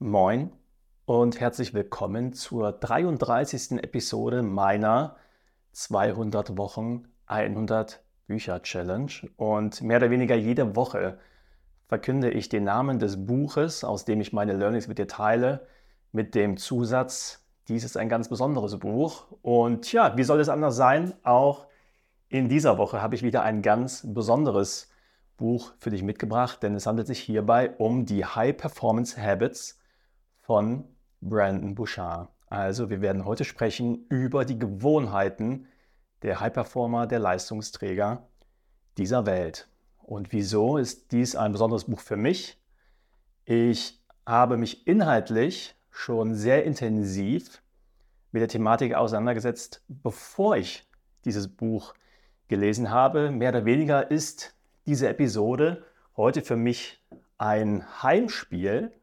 Moin und herzlich willkommen zur 33. Episode meiner 200 Wochen 100 Bücher Challenge. Und mehr oder weniger jede Woche verkünde ich den Namen des Buches, aus dem ich meine Learnings mit dir teile, mit dem Zusatz, dies ist ein ganz besonderes Buch. Und ja, wie soll es anders sein? Auch in dieser Woche habe ich wieder ein ganz besonderes Buch für dich mitgebracht, denn es handelt sich hierbei um die High Performance Habits von Brandon Bouchard. Also wir werden heute sprechen über die Gewohnheiten der High-Performer, der Leistungsträger dieser Welt. Und wieso ist dies ein besonderes Buch für mich? Ich habe mich inhaltlich schon sehr intensiv mit der Thematik auseinandergesetzt, bevor ich dieses Buch gelesen habe. Mehr oder weniger ist diese Episode heute für mich ein Heimspiel,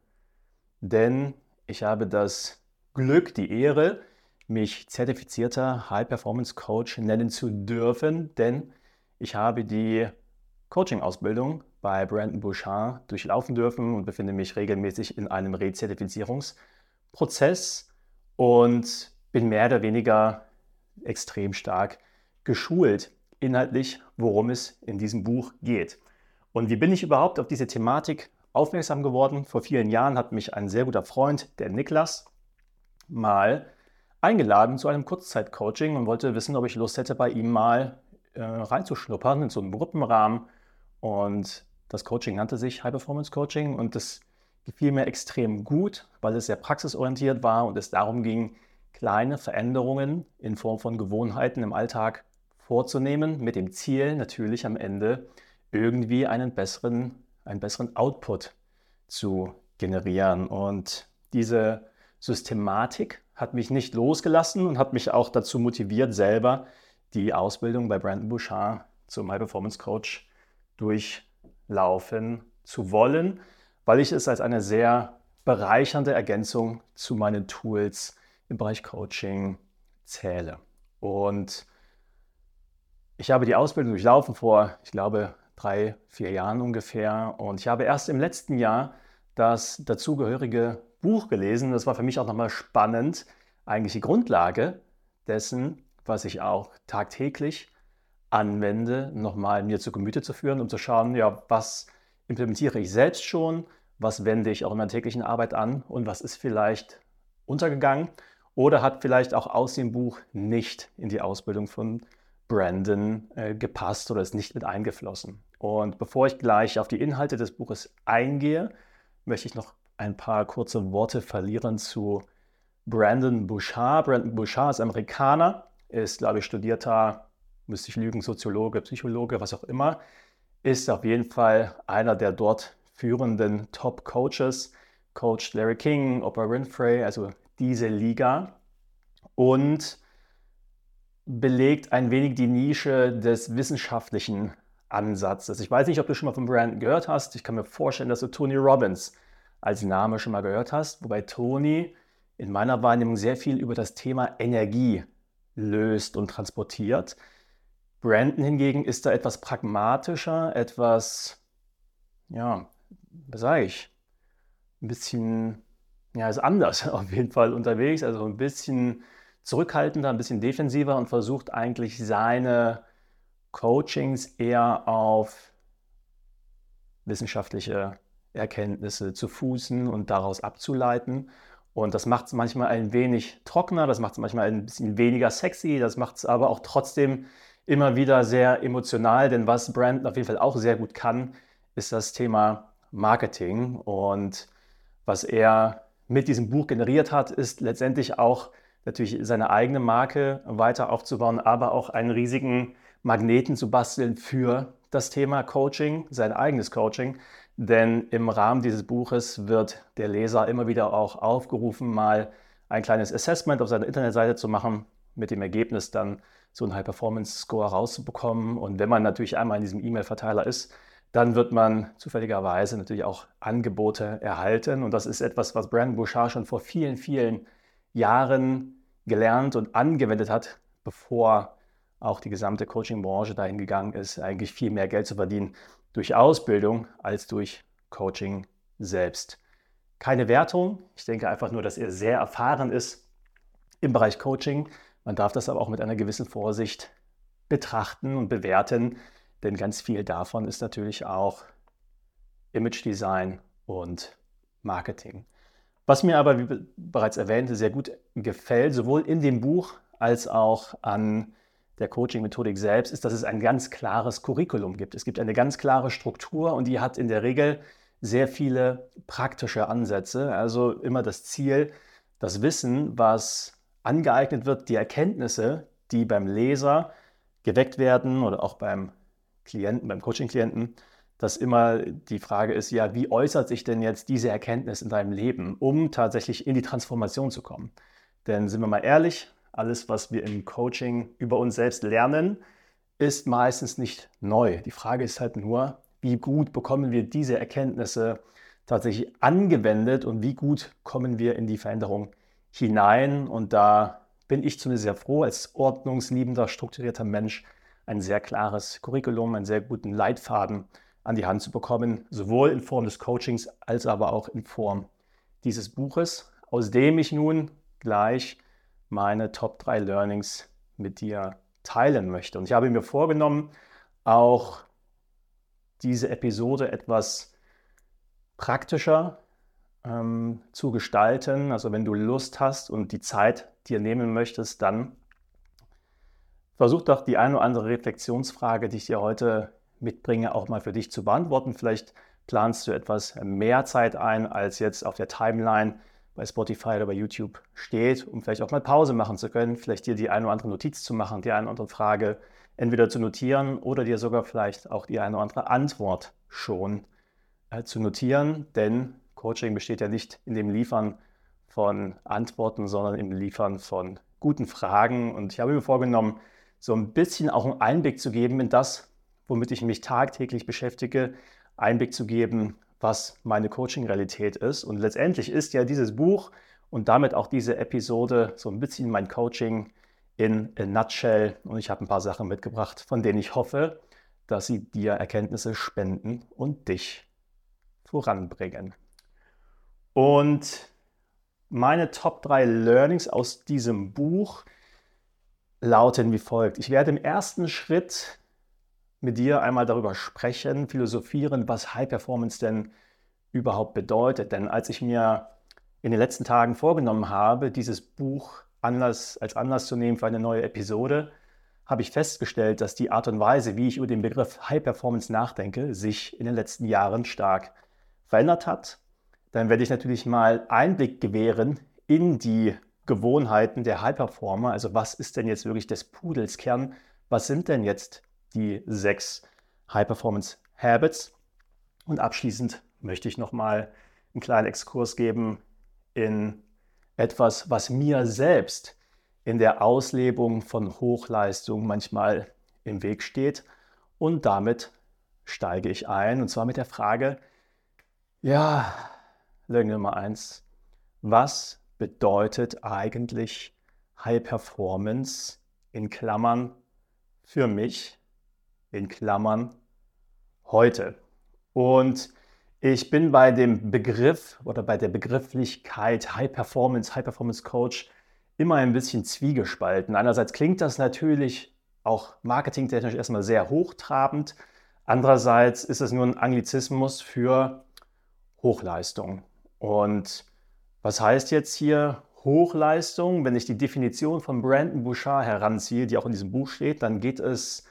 denn ich habe das Glück, die Ehre, mich zertifizierter High Performance Coach nennen zu dürfen, denn ich habe die Coaching-Ausbildung bei Brandon Bouchard durchlaufen dürfen und befinde mich regelmäßig in einem Rezertifizierungsprozess und bin mehr oder weniger extrem stark geschult inhaltlich, worum es in diesem Buch geht. Und wie bin ich überhaupt auf diese Thematik aufmerksam geworden. Vor vielen Jahren hat mich ein sehr guter Freund, der Niklas, mal eingeladen zu einem Kurzzeitcoaching und wollte wissen, ob ich Lust hätte, bei ihm mal äh, reinzuschnuppern in so einen Gruppenrahmen. Und das Coaching nannte sich High Performance Coaching und das gefiel mir extrem gut, weil es sehr praxisorientiert war und es darum ging, kleine Veränderungen in Form von Gewohnheiten im Alltag vorzunehmen, mit dem Ziel natürlich am Ende irgendwie einen besseren einen besseren Output zu generieren. Und diese Systematik hat mich nicht losgelassen und hat mich auch dazu motiviert, selber die Ausbildung bei Brandon Bouchard zum High Performance Coach durchlaufen zu wollen, weil ich es als eine sehr bereichernde Ergänzung zu meinen Tools im Bereich Coaching zähle. Und ich habe die Ausbildung durchlaufen vor, ich glaube, drei, vier Jahren ungefähr. Und ich habe erst im letzten Jahr das dazugehörige Buch gelesen. Das war für mich auch nochmal spannend, eigentlich die Grundlage dessen, was ich auch tagtäglich anwende, nochmal mir zu Gemüte zu führen, um zu schauen, ja, was implementiere ich selbst schon, was wende ich auch in meiner täglichen Arbeit an und was ist vielleicht untergegangen oder hat vielleicht auch aus dem Buch nicht in die Ausbildung von Brandon äh, gepasst oder ist nicht mit eingeflossen. Und bevor ich gleich auf die Inhalte des Buches eingehe, möchte ich noch ein paar kurze Worte verlieren zu Brandon Bouchard. Brandon Bouchard ist Amerikaner, ist, glaube ich, studierter, müsste ich lügen, Soziologe, Psychologe, was auch immer, ist auf jeden Fall einer der dort führenden Top-Coaches, coacht Larry King, Oprah Winfrey, also diese Liga. Und belegt ein wenig die Nische des wissenschaftlichen Ansatzes. Ich weiß nicht, ob du schon mal von Brandon gehört hast. Ich kann mir vorstellen, dass du Tony Robbins als Name schon mal gehört hast, wobei Tony in meiner Wahrnehmung sehr viel über das Thema Energie löst und transportiert. Brandon hingegen ist da etwas pragmatischer, etwas, ja, was sage ich, ein bisschen, ja, ist anders auf jeden Fall unterwegs, also ein bisschen zurückhaltender, ein bisschen defensiver und versucht eigentlich seine Coachings eher auf wissenschaftliche Erkenntnisse zu fußen und daraus abzuleiten. Und das macht es manchmal ein wenig trockener, das macht es manchmal ein bisschen weniger sexy, das macht es aber auch trotzdem immer wieder sehr emotional, denn was Brandon auf jeden Fall auch sehr gut kann, ist das Thema Marketing. Und was er mit diesem Buch generiert hat, ist letztendlich auch natürlich seine eigene Marke weiter aufzubauen, aber auch einen riesigen Magneten zu basteln für das Thema Coaching, sein eigenes Coaching. Denn im Rahmen dieses Buches wird der Leser immer wieder auch aufgerufen, mal ein kleines Assessment auf seiner Internetseite zu machen, mit dem Ergebnis dann so einen High-Performance-Score rauszubekommen. Und wenn man natürlich einmal in diesem E-Mail-Verteiler ist, dann wird man zufälligerweise natürlich auch Angebote erhalten. Und das ist etwas, was Brandon Bouchard schon vor vielen, vielen Jahren gelernt und angewendet hat, bevor auch die gesamte Coaching-Branche dahin gegangen ist, eigentlich viel mehr Geld zu verdienen durch Ausbildung als durch Coaching selbst. keine Wertung. Ich denke einfach nur, dass er sehr erfahren ist im Bereich Coaching. Man darf das aber auch mit einer gewissen Vorsicht betrachten und bewerten, denn ganz viel davon ist natürlich auch Image Design und Marketing. Was mir aber, wie bereits erwähnte, sehr gut gefällt, sowohl in dem Buch als auch an der Coaching-Methodik selbst, ist, dass es ein ganz klares Curriculum gibt. Es gibt eine ganz klare Struktur und die hat in der Regel sehr viele praktische Ansätze. Also immer das Ziel, das Wissen, was angeeignet wird, die Erkenntnisse, die beim Leser geweckt werden oder auch beim Klienten, beim Coaching-Klienten, dass immer die Frage ist, ja, wie äußert sich denn jetzt diese Erkenntnis in deinem Leben, um tatsächlich in die Transformation zu kommen? Denn sind wir mal ehrlich, alles, was wir im Coaching über uns selbst lernen, ist meistens nicht neu. Die Frage ist halt nur, wie gut bekommen wir diese Erkenntnisse tatsächlich angewendet und wie gut kommen wir in die Veränderung hinein. Und da bin ich zumindest sehr froh, als ordnungsliebender, strukturierter Mensch ein sehr klares Curriculum, einen sehr guten Leitfaden an die Hand zu bekommen, sowohl in Form des Coachings als aber auch in Form dieses Buches, aus dem ich nun gleich meine Top 3 Learnings mit dir teilen möchte. Und ich habe mir vorgenommen, auch diese Episode etwas praktischer ähm, zu gestalten. Also wenn du Lust hast und die Zeit dir nehmen möchtest, dann versuch doch die eine oder andere Reflexionsfrage, die ich dir heute mitbringe, auch mal für dich zu beantworten. Vielleicht planst du etwas mehr Zeit ein, als jetzt auf der Timeline bei Spotify oder bei YouTube steht, um vielleicht auch mal Pause machen zu können, vielleicht dir die eine oder andere Notiz zu machen, die eine oder andere Frage entweder zu notieren oder dir sogar vielleicht auch die eine oder andere Antwort schon äh, zu notieren, denn Coaching besteht ja nicht in dem Liefern von Antworten, sondern im Liefern von guten Fragen. Und ich habe mir vorgenommen, so ein bisschen auch einen Einblick zu geben in das, womit ich mich tagtäglich beschäftige, Einblick zu geben, was meine Coaching-Realität ist. Und letztendlich ist ja dieses Buch und damit auch diese Episode so ein bisschen mein Coaching in a nutshell. Und ich habe ein paar Sachen mitgebracht, von denen ich hoffe, dass sie dir Erkenntnisse spenden und dich voranbringen. Und meine Top 3 Learnings aus diesem Buch lauten wie folgt. Ich werde im ersten Schritt mit dir einmal darüber sprechen, philosophieren, was High Performance denn überhaupt bedeutet. Denn als ich mir in den letzten Tagen vorgenommen habe, dieses Buch Anlass, als Anlass zu nehmen für eine neue Episode, habe ich festgestellt, dass die Art und Weise, wie ich über den Begriff High Performance nachdenke, sich in den letzten Jahren stark verändert hat. Dann werde ich natürlich mal Einblick gewähren in die Gewohnheiten der High Performer. Also was ist denn jetzt wirklich des Pudels Kern? Was sind denn jetzt die sechs High Performance Habits? Und abschließend möchte ich nochmal einen kleinen Exkurs geben in etwas, was mir selbst in der Auslebung von Hochleistung manchmal im Weg steht. Und damit steige ich ein, und zwar mit der Frage, ja, Learning Nummer eins, was bedeutet eigentlich High Performance in Klammern für mich, in Klammern heute? Und ich bin bei dem Begriff oder bei der Begrifflichkeit High Performance, High Performance Coach immer ein bisschen zwiegespalten. Einerseits klingt das natürlich auch marketingtechnisch erstmal sehr hochtrabend. Andererseits ist es nur ein Anglizismus für Hochleistung. Und was heißt jetzt hier Hochleistung? Wenn ich die Definition von Brandon Bouchard heranziehe, die auch in diesem Buch steht, dann geht es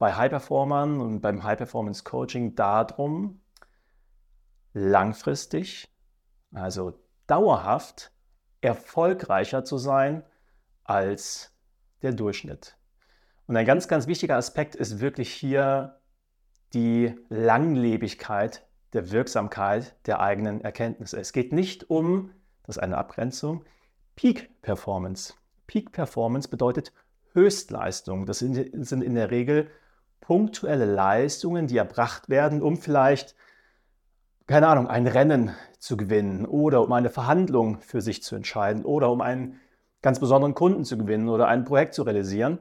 bei High Performern und beim High Performance Coaching darum, langfristig, also dauerhaft erfolgreicher zu sein als der Durchschnitt. Und ein ganz, ganz wichtiger Aspekt ist wirklich hier die Langlebigkeit der Wirksamkeit der eigenen Erkenntnisse. Es geht nicht um, das ist eine Abgrenzung, Peak Performance. Peak Performance bedeutet Höchstleistung. Das sind in der Regel punktuelle Leistungen, die erbracht werden, um vielleicht keine Ahnung, ein Rennen zu gewinnen oder um eine Verhandlung für sich zu entscheiden oder um einen ganz besonderen Kunden zu gewinnen oder ein Projekt zu realisieren.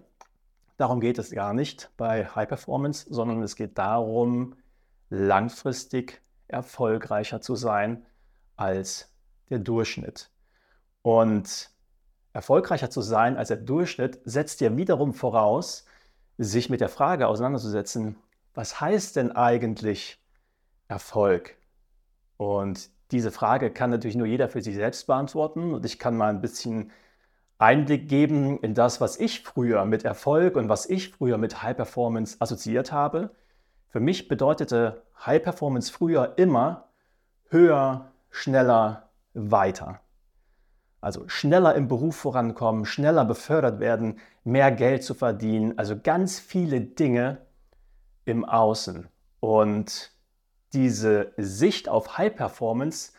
Darum geht es gar nicht bei High Performance, sondern es geht darum, langfristig erfolgreicher zu sein als der Durchschnitt. Und erfolgreicher zu sein als der Durchschnitt setzt ja wiederum voraus, sich mit der Frage auseinanderzusetzen, was heißt denn eigentlich Erfolg? Und diese Frage kann natürlich nur jeder für sich selbst beantworten. Und ich kann mal ein bisschen Einblick geben in das, was ich früher mit Erfolg und was ich früher mit High Performance assoziiert habe. Für mich bedeutete High Performance früher immer höher, schneller, weiter. Also schneller im Beruf vorankommen, schneller befördert werden, mehr Geld zu verdienen, also ganz viele Dinge im Außen. Und diese Sicht auf High Performance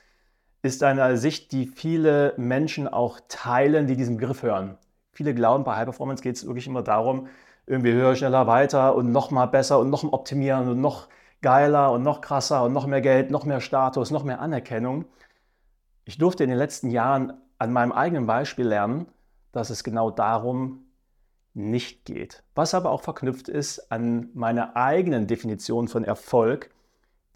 ist eine Sicht, die viele Menschen auch teilen, die diesen Begriff hören. Viele glauben, bei High Performance geht es wirklich immer darum, irgendwie höher, schneller, weiter und noch mal besser und noch optimieren und noch geiler und noch krasser und noch mehr Geld, noch mehr Status, noch mehr Anerkennung. Ich durfte in den letzten Jahren an meinem eigenen Beispiel lernen, dass es genau darum nicht geht. Was aber auch verknüpft ist an meiner eigenen Definition von Erfolg,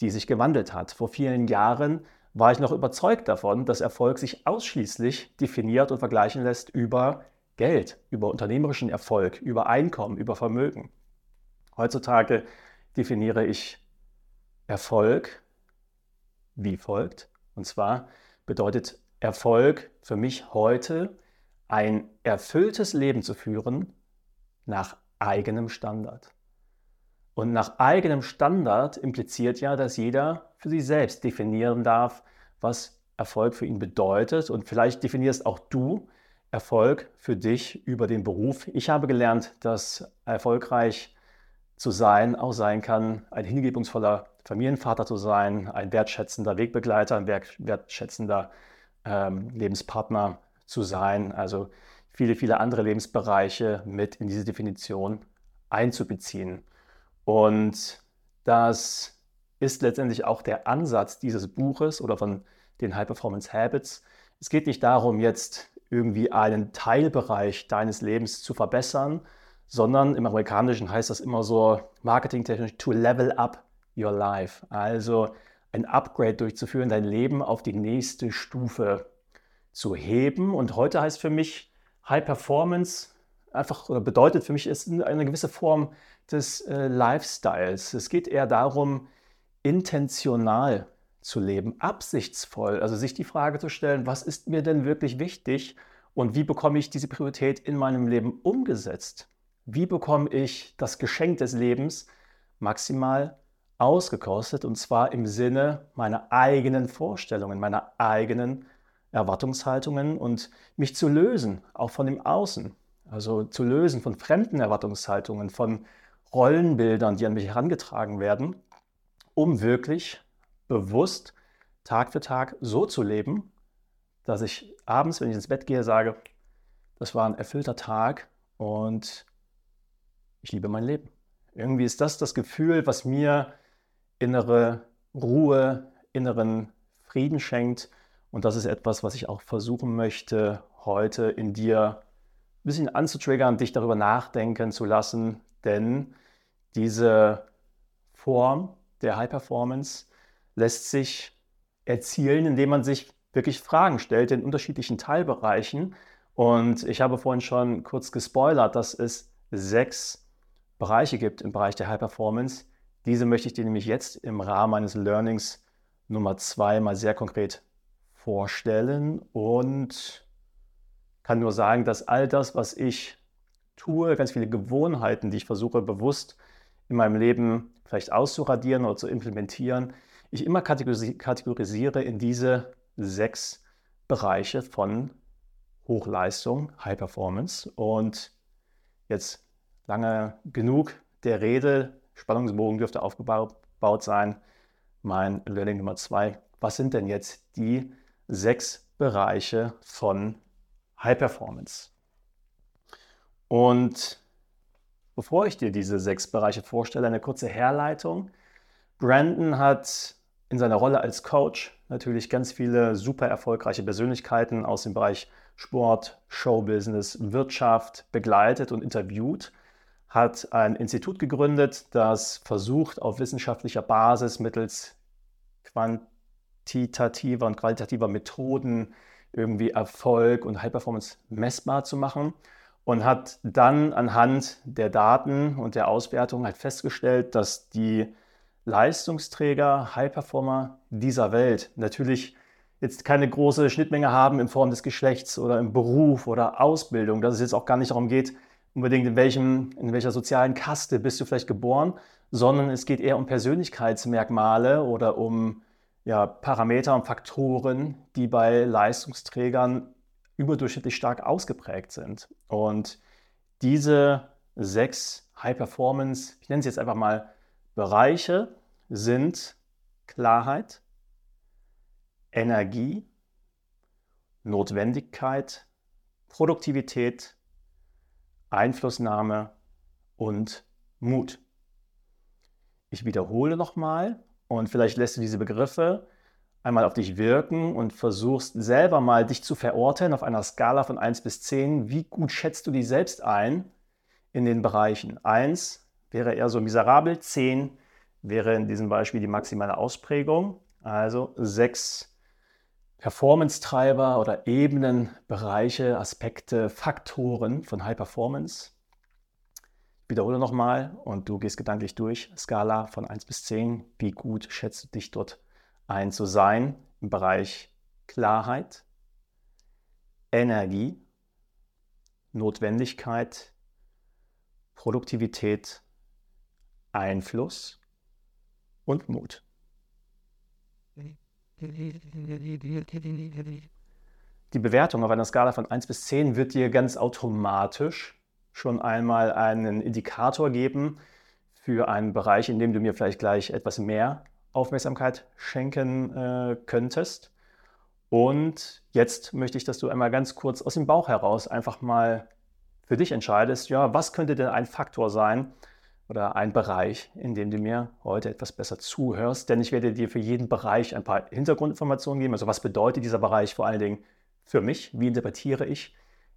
die sich gewandelt hat. Vor vielen Jahren war ich noch überzeugt davon, dass Erfolg sich ausschließlich definiert und vergleichen lässt über Geld, über unternehmerischen Erfolg, über Einkommen, über Vermögen. Heutzutage definiere ich Erfolg wie folgt. Und zwar bedeutet Erfolg für mich heute, ein erfülltes Leben zu führen nach eigenem Standard. Und nach eigenem Standard impliziert ja, dass jeder für sich selbst definieren darf, was Erfolg für ihn bedeutet. Und vielleicht definierst auch du Erfolg für dich über den Beruf. Ich habe gelernt, dass erfolgreich zu sein auch sein kann, ein hingebungsvoller Familienvater zu sein, ein wertschätzender Wegbegleiter, ein wertschätzender ähm, Lebenspartner zu sein. Also viele, viele andere Lebensbereiche mit in diese Definition einzubeziehen. Und das ist letztendlich auch der Ansatz dieses Buches oder von den High Performance Habits. Es geht nicht darum, jetzt irgendwie einen Teilbereich deines Lebens zu verbessern, sondern im Amerikanischen heißt das immer so marketingtechnisch to level up your life. Also ein Upgrade durchzuführen, dein Leben auf die nächste Stufe zu heben. Und heute heißt für mich High Performance einfach oder bedeutet für mich ist eine gewisse Form des äh, Lifestyles. Es geht eher darum, intentional zu leben, absichtsvoll, also sich die Frage zu stellen, was ist mir denn wirklich wichtig und wie bekomme ich diese Priorität in meinem Leben umgesetzt? Wie bekomme ich das Geschenk des Lebens maximal ausgekostet und zwar im Sinne meiner eigenen Vorstellungen, meiner eigenen Erwartungshaltungen und mich zu lösen, auch von dem Außen. Also zu lösen von fremden Erwartungshaltungen, von Rollenbildern, die an mich herangetragen werden, um wirklich bewusst Tag für Tag so zu leben, dass ich abends, wenn ich ins Bett gehe, sage, das war ein erfüllter Tag und ich liebe mein Leben. Irgendwie ist das das Gefühl, was mir innere Ruhe, inneren Frieden schenkt. Und das ist etwas, was ich auch versuchen möchte, heute in dir ein bisschen anzutriggern, dich darüber nachdenken zu lassen. Denn diese Form der High Performance lässt sich erzielen, indem man sich wirklich Fragen stellt in unterschiedlichen Teilbereichen. Und ich habe vorhin schon kurz gespoilert, dass es sechs Bereiche gibt im Bereich der High Performance. Diese möchte ich dir nämlich jetzt im Rahmen meines Learnings Nummer zwei mal sehr konkret vorstellen und kann nur sagen, dass all das, was ich tue, ganz viele Gewohnheiten, die ich versuche bewusst in meinem Leben vielleicht auszuradieren oder zu implementieren, ich immer kategorisiere in diese sechs Bereiche von Hochleistung, High Performance. Und jetzt lange genug der Rede, Spannungsbogen dürfte aufgebaut sein. Mein Learning Nummer zwei. Was sind denn jetzt die sechs Bereiche von High Performance? Und bevor ich dir diese sechs Bereiche vorstelle, eine kurze Herleitung. Brandon hat in seiner Rolle als Coach natürlich ganz viele super erfolgreiche Persönlichkeiten aus dem Bereich Sport, Showbusiness, Wirtschaft begleitet und interviewt, hat ein Institut gegründet, das versucht, auf wissenschaftlicher Basis mittels quantitativer und qualitativer Methoden irgendwie Erfolg und High Performance messbar zu machen und hat dann anhand der Daten und der Auswertung halt festgestellt, dass die Leistungsträger, High Performer dieser Welt natürlich jetzt keine große Schnittmenge haben in Form des Geschlechts oder im Beruf oder Ausbildung, dass es jetzt auch gar nicht darum geht, unbedingt in, welchem, in welcher sozialen Kaste bist du vielleicht geboren, sondern es geht eher um Persönlichkeitsmerkmale oder um ja, Parameter und Faktoren, die bei Leistungsträgern überdurchschnittlich stark ausgeprägt sind. Und diese sechs High-Performance, ich nenne sie jetzt einfach mal Bereiche, sind Klarheit, Energie, Notwendigkeit, Produktivität, Einflussnahme und Mut. Ich wiederhole nochmal und vielleicht lässt du diese Begriffe einmal auf dich wirken und versuchst selber mal dich zu verorten auf einer Skala von 1 bis 10. Wie gut schätzt du dich selbst ein in den Bereichen? 1 wäre eher so miserabel, 10 wäre in diesem Beispiel die maximale Ausprägung. Also 6 Performance-Treiber oder Ebenen, Bereiche, Aspekte, Faktoren von High Performance wiederhole nochmal und du gehst gedanklich durch. Skala von 1 bis 10. Wie gut schätzt du dich dort ein zu sein im Bereich Klarheit, Energie, Notwendigkeit, Produktivität, Einfluss und Mut. Die Bewertung auf einer Skala von 1 bis 10 wird dir ganz automatisch schon einmal einen Indikator geben für einen Bereich, in dem du mir vielleicht gleich etwas mehr Aufmerksamkeit schenken äh, könntest. Und jetzt möchte ich, dass du einmal ganz kurz aus dem Bauch heraus einfach mal für dich entscheidest, ja, was könnte denn ein Faktor sein oder ein Bereich, in dem du mir heute etwas besser zuhörst. Denn ich werde dir für jeden Bereich ein paar Hintergrundinformationen geben. Also was bedeutet dieser Bereich vor allen Dingen für mich? Wie interpretiere ich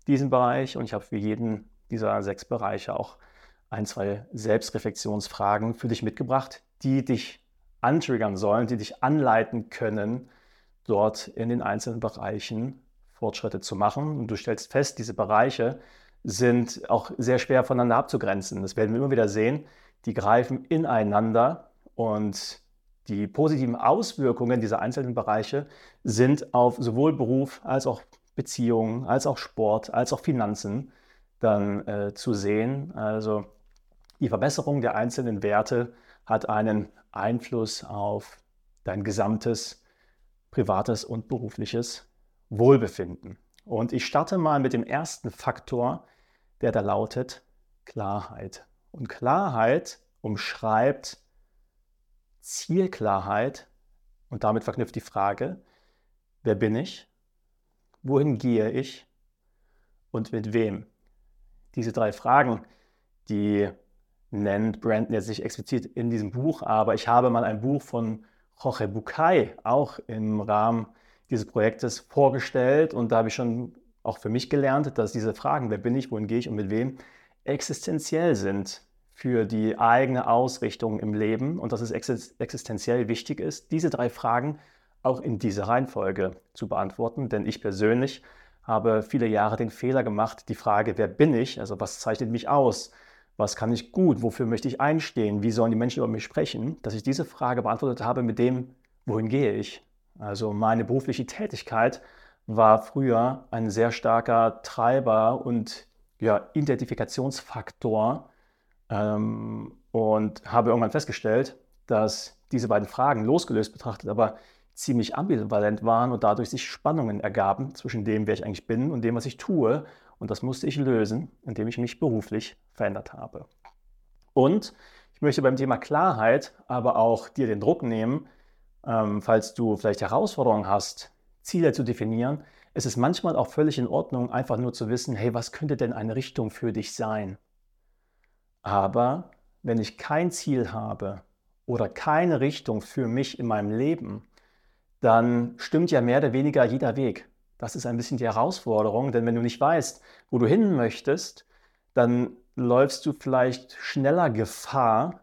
diesen Bereich? Und ich habe für jeden dieser sechs Bereiche auch ein, zwei Selbstreflexionsfragen für dich mitgebracht, die dich antriggern sollen, die dich anleiten können, dort in den einzelnen Bereichen Fortschritte zu machen. Und du stellst fest, diese Bereiche sind auch sehr schwer voneinander abzugrenzen. Das werden wir immer wieder sehen. Die greifen ineinander und die positiven Auswirkungen dieser einzelnen Bereiche sind auf sowohl Beruf als auch Beziehungen, als auch Sport, als auch Finanzen dann äh, zu sehen. Also die Verbesserung der einzelnen Werte hat einen Einfluss auf dein gesamtes privates und berufliches Wohlbefinden. Und ich starte mal mit dem ersten Faktor, der da lautet Klarheit. Und Klarheit umschreibt Zielklarheit und damit verknüpft die Frage, wer bin ich, wohin gehe ich? Und mit wem? Diese drei Fragen, die nennt Brandon jetzt nicht explizit in diesem Buch, aber ich habe mal ein Buch von Jorge Bucay auch im Rahmen dieses Projektes vorgestellt und da habe ich schon auch für mich gelernt, dass diese Fragen, wer bin ich, wohin gehe ich und mit wem, existenziell sind für die eigene Ausrichtung im Leben und dass es existenziell wichtig ist, diese drei Fragen auch in dieser Reihenfolge zu beantworten, denn ich persönlich habe viele Jahre den Fehler gemacht, die Frage, wer bin ich, also was zeichnet mich aus, was kann ich gut, wofür möchte ich einstehen, wie sollen die Menschen über mich sprechen, dass ich diese Frage beantwortet habe mit dem, wohin gehe ich. Also meine berufliche Tätigkeit war früher ein sehr starker Treiber und ja, Identifikationsfaktor ähm, und habe irgendwann festgestellt, dass diese beiden Fragen losgelöst betrachtet, aber ziemlich ambivalent waren und dadurch sich Spannungen ergaben zwischen dem, wer ich eigentlich bin und dem, was ich tue. Und das musste ich lösen, indem ich mich beruflich verändert habe. Und ich möchte beim Thema Klarheit aber auch dir den Druck nehmen, ähm, falls du vielleicht Herausforderungen hast, Ziele zu definieren. Es ist manchmal auch völlig in Ordnung, einfach nur zu wissen, hey, was könnte denn eine Richtung für dich sein? Aber wenn ich kein Ziel habe oder keine Richtung für mich in meinem Leben, dann stimmt ja mehr oder weniger jeder Weg. Das ist ein bisschen die Herausforderung, denn wenn du nicht weißt, wo du hin möchtest, dann läufst du vielleicht schneller Gefahr,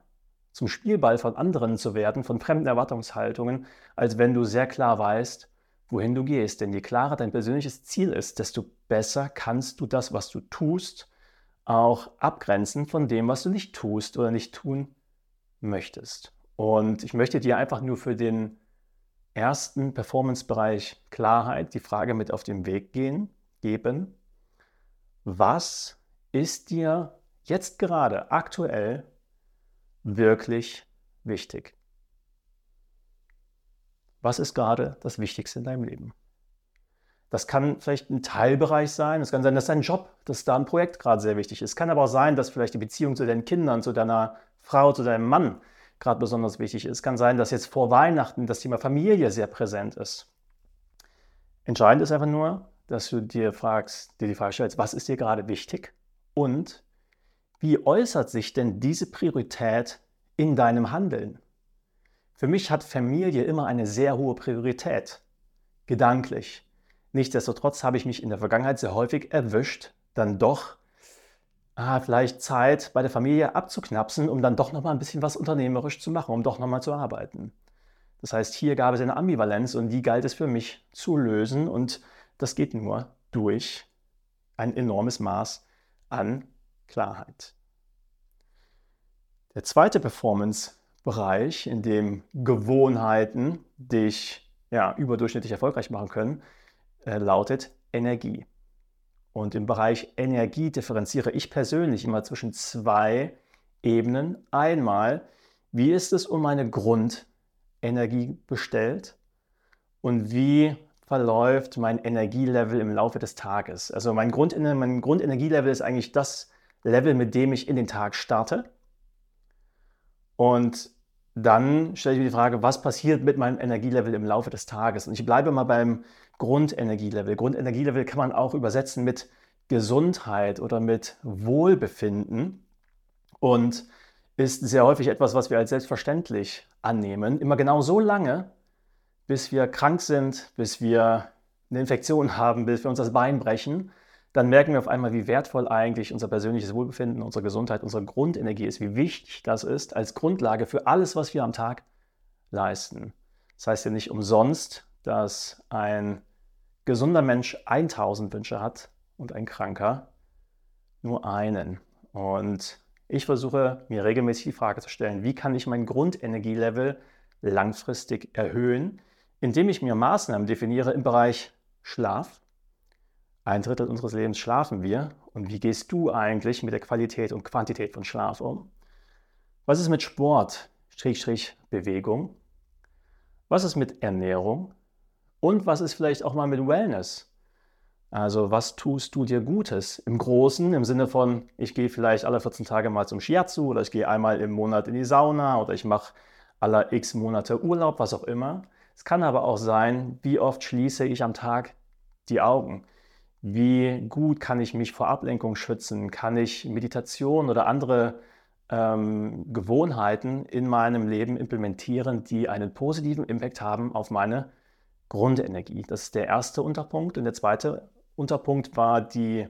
zum Spielball von anderen zu werden, von fremden Erwartungshaltungen, als wenn du sehr klar weißt, wohin du gehst. Denn je klarer dein persönliches Ziel ist, desto besser kannst du das, was du tust, auch abgrenzen von dem, was du nicht tust oder nicht tun möchtest. Und ich möchte dir einfach nur für den ersten Performance-Bereich Klarheit die Frage mit auf den Weg gehen, geben. Was ist dir jetzt gerade aktuell wirklich wichtig? Was ist gerade das Wichtigste in deinem Leben? Das kann vielleicht ein Teilbereich sein. Es kann sein, dass dein Job, dass da ein Projekt gerade sehr wichtig ist. Es kann aber auch sein, dass vielleicht die Beziehung zu deinen Kindern, zu deiner Frau, zu deinem Mann gerade besonders wichtig ist. Es kann sein, dass jetzt vor Weihnachten das Thema Familie sehr präsent ist. Entscheidend ist einfach nur, dass du dir fragst, dir die Frage stellst, was ist dir gerade wichtig und wie äußert sich denn diese Priorität in deinem Handeln? Für mich hat Familie immer eine sehr hohe Priorität, gedanklich. Nichtsdestotrotz habe ich mich in der Vergangenheit sehr häufig erwischt, dann doch ah, vielleicht Zeit bei der Familie abzuknapsen, um dann doch nochmal ein bisschen was unternehmerisch zu machen, um doch nochmal zu arbeiten. Das heißt, hier gab es eine Ambivalenz und die galt es für mich zu lösen und das geht nur durch ein enormes Maß an Klarheit. Der zweite Performance-Bereich, in dem Gewohnheiten dich ja, überdurchschnittlich erfolgreich machen können, äh, lautet Energie. Und im Bereich Energie differenziere ich persönlich immer zwischen zwei Ebenen. Einmal, wie ist es um meine Grundenergie bestellt und wie verläuft mein Energielevel im Laufe des Tages. Also mein, Grundener mein Grundenergielevel ist eigentlich das Level, mit dem ich in den Tag starte. Und dann stelle ich mir die Frage, was passiert mit meinem Energielevel im Laufe des Tages? Und ich bleibe mal beim Grundenergielevel. Grundenergielevel kann man auch übersetzen mit Gesundheit oder mit Wohlbefinden und ist sehr häufig etwas, was wir als selbstverständlich annehmen. Immer genau so lange, bis wir krank sind, bis wir eine Infektion haben, bis wir uns das Bein brechen, dann merken wir auf einmal, wie wertvoll eigentlich unser persönliches Wohlbefinden, unsere Gesundheit, unsere Grundenergie ist, wie wichtig das ist als Grundlage für alles, was wir am Tag leisten. Das heißt ja nicht umsonst, dass ein gesunder Mensch 1000 Wünsche hat und ein Kranker nur einen. Und ich versuche mir regelmäßig die Frage zu stellen, wie kann ich mein Grundenergielevel langfristig erhöhen, indem ich mir Maßnahmen definiere im Bereich Schlaf. Ein Drittel unseres Lebens schlafen wir. Und wie gehst du eigentlich mit der Qualität und Quantität von Schlaf um? Was ist mit Sport, Strich, Bewegung? Was ist mit Ernährung? Und was ist vielleicht auch mal mit Wellness? Also was tust du dir Gutes? Im Großen, im Sinne von, ich gehe vielleicht alle 14 Tage mal zum Shiatsu oder ich gehe einmal im Monat in die Sauna oder ich mache alle x Monate Urlaub, was auch immer. Es kann aber auch sein, wie oft schließe ich am Tag die Augen? Wie gut kann ich mich vor Ablenkung schützen? Kann ich Meditation oder andere ähm, Gewohnheiten in meinem Leben implementieren, die einen positiven Impact haben auf meine Grundenergie? Das ist der erste Unterpunkt. Und der zweite Unterpunkt war die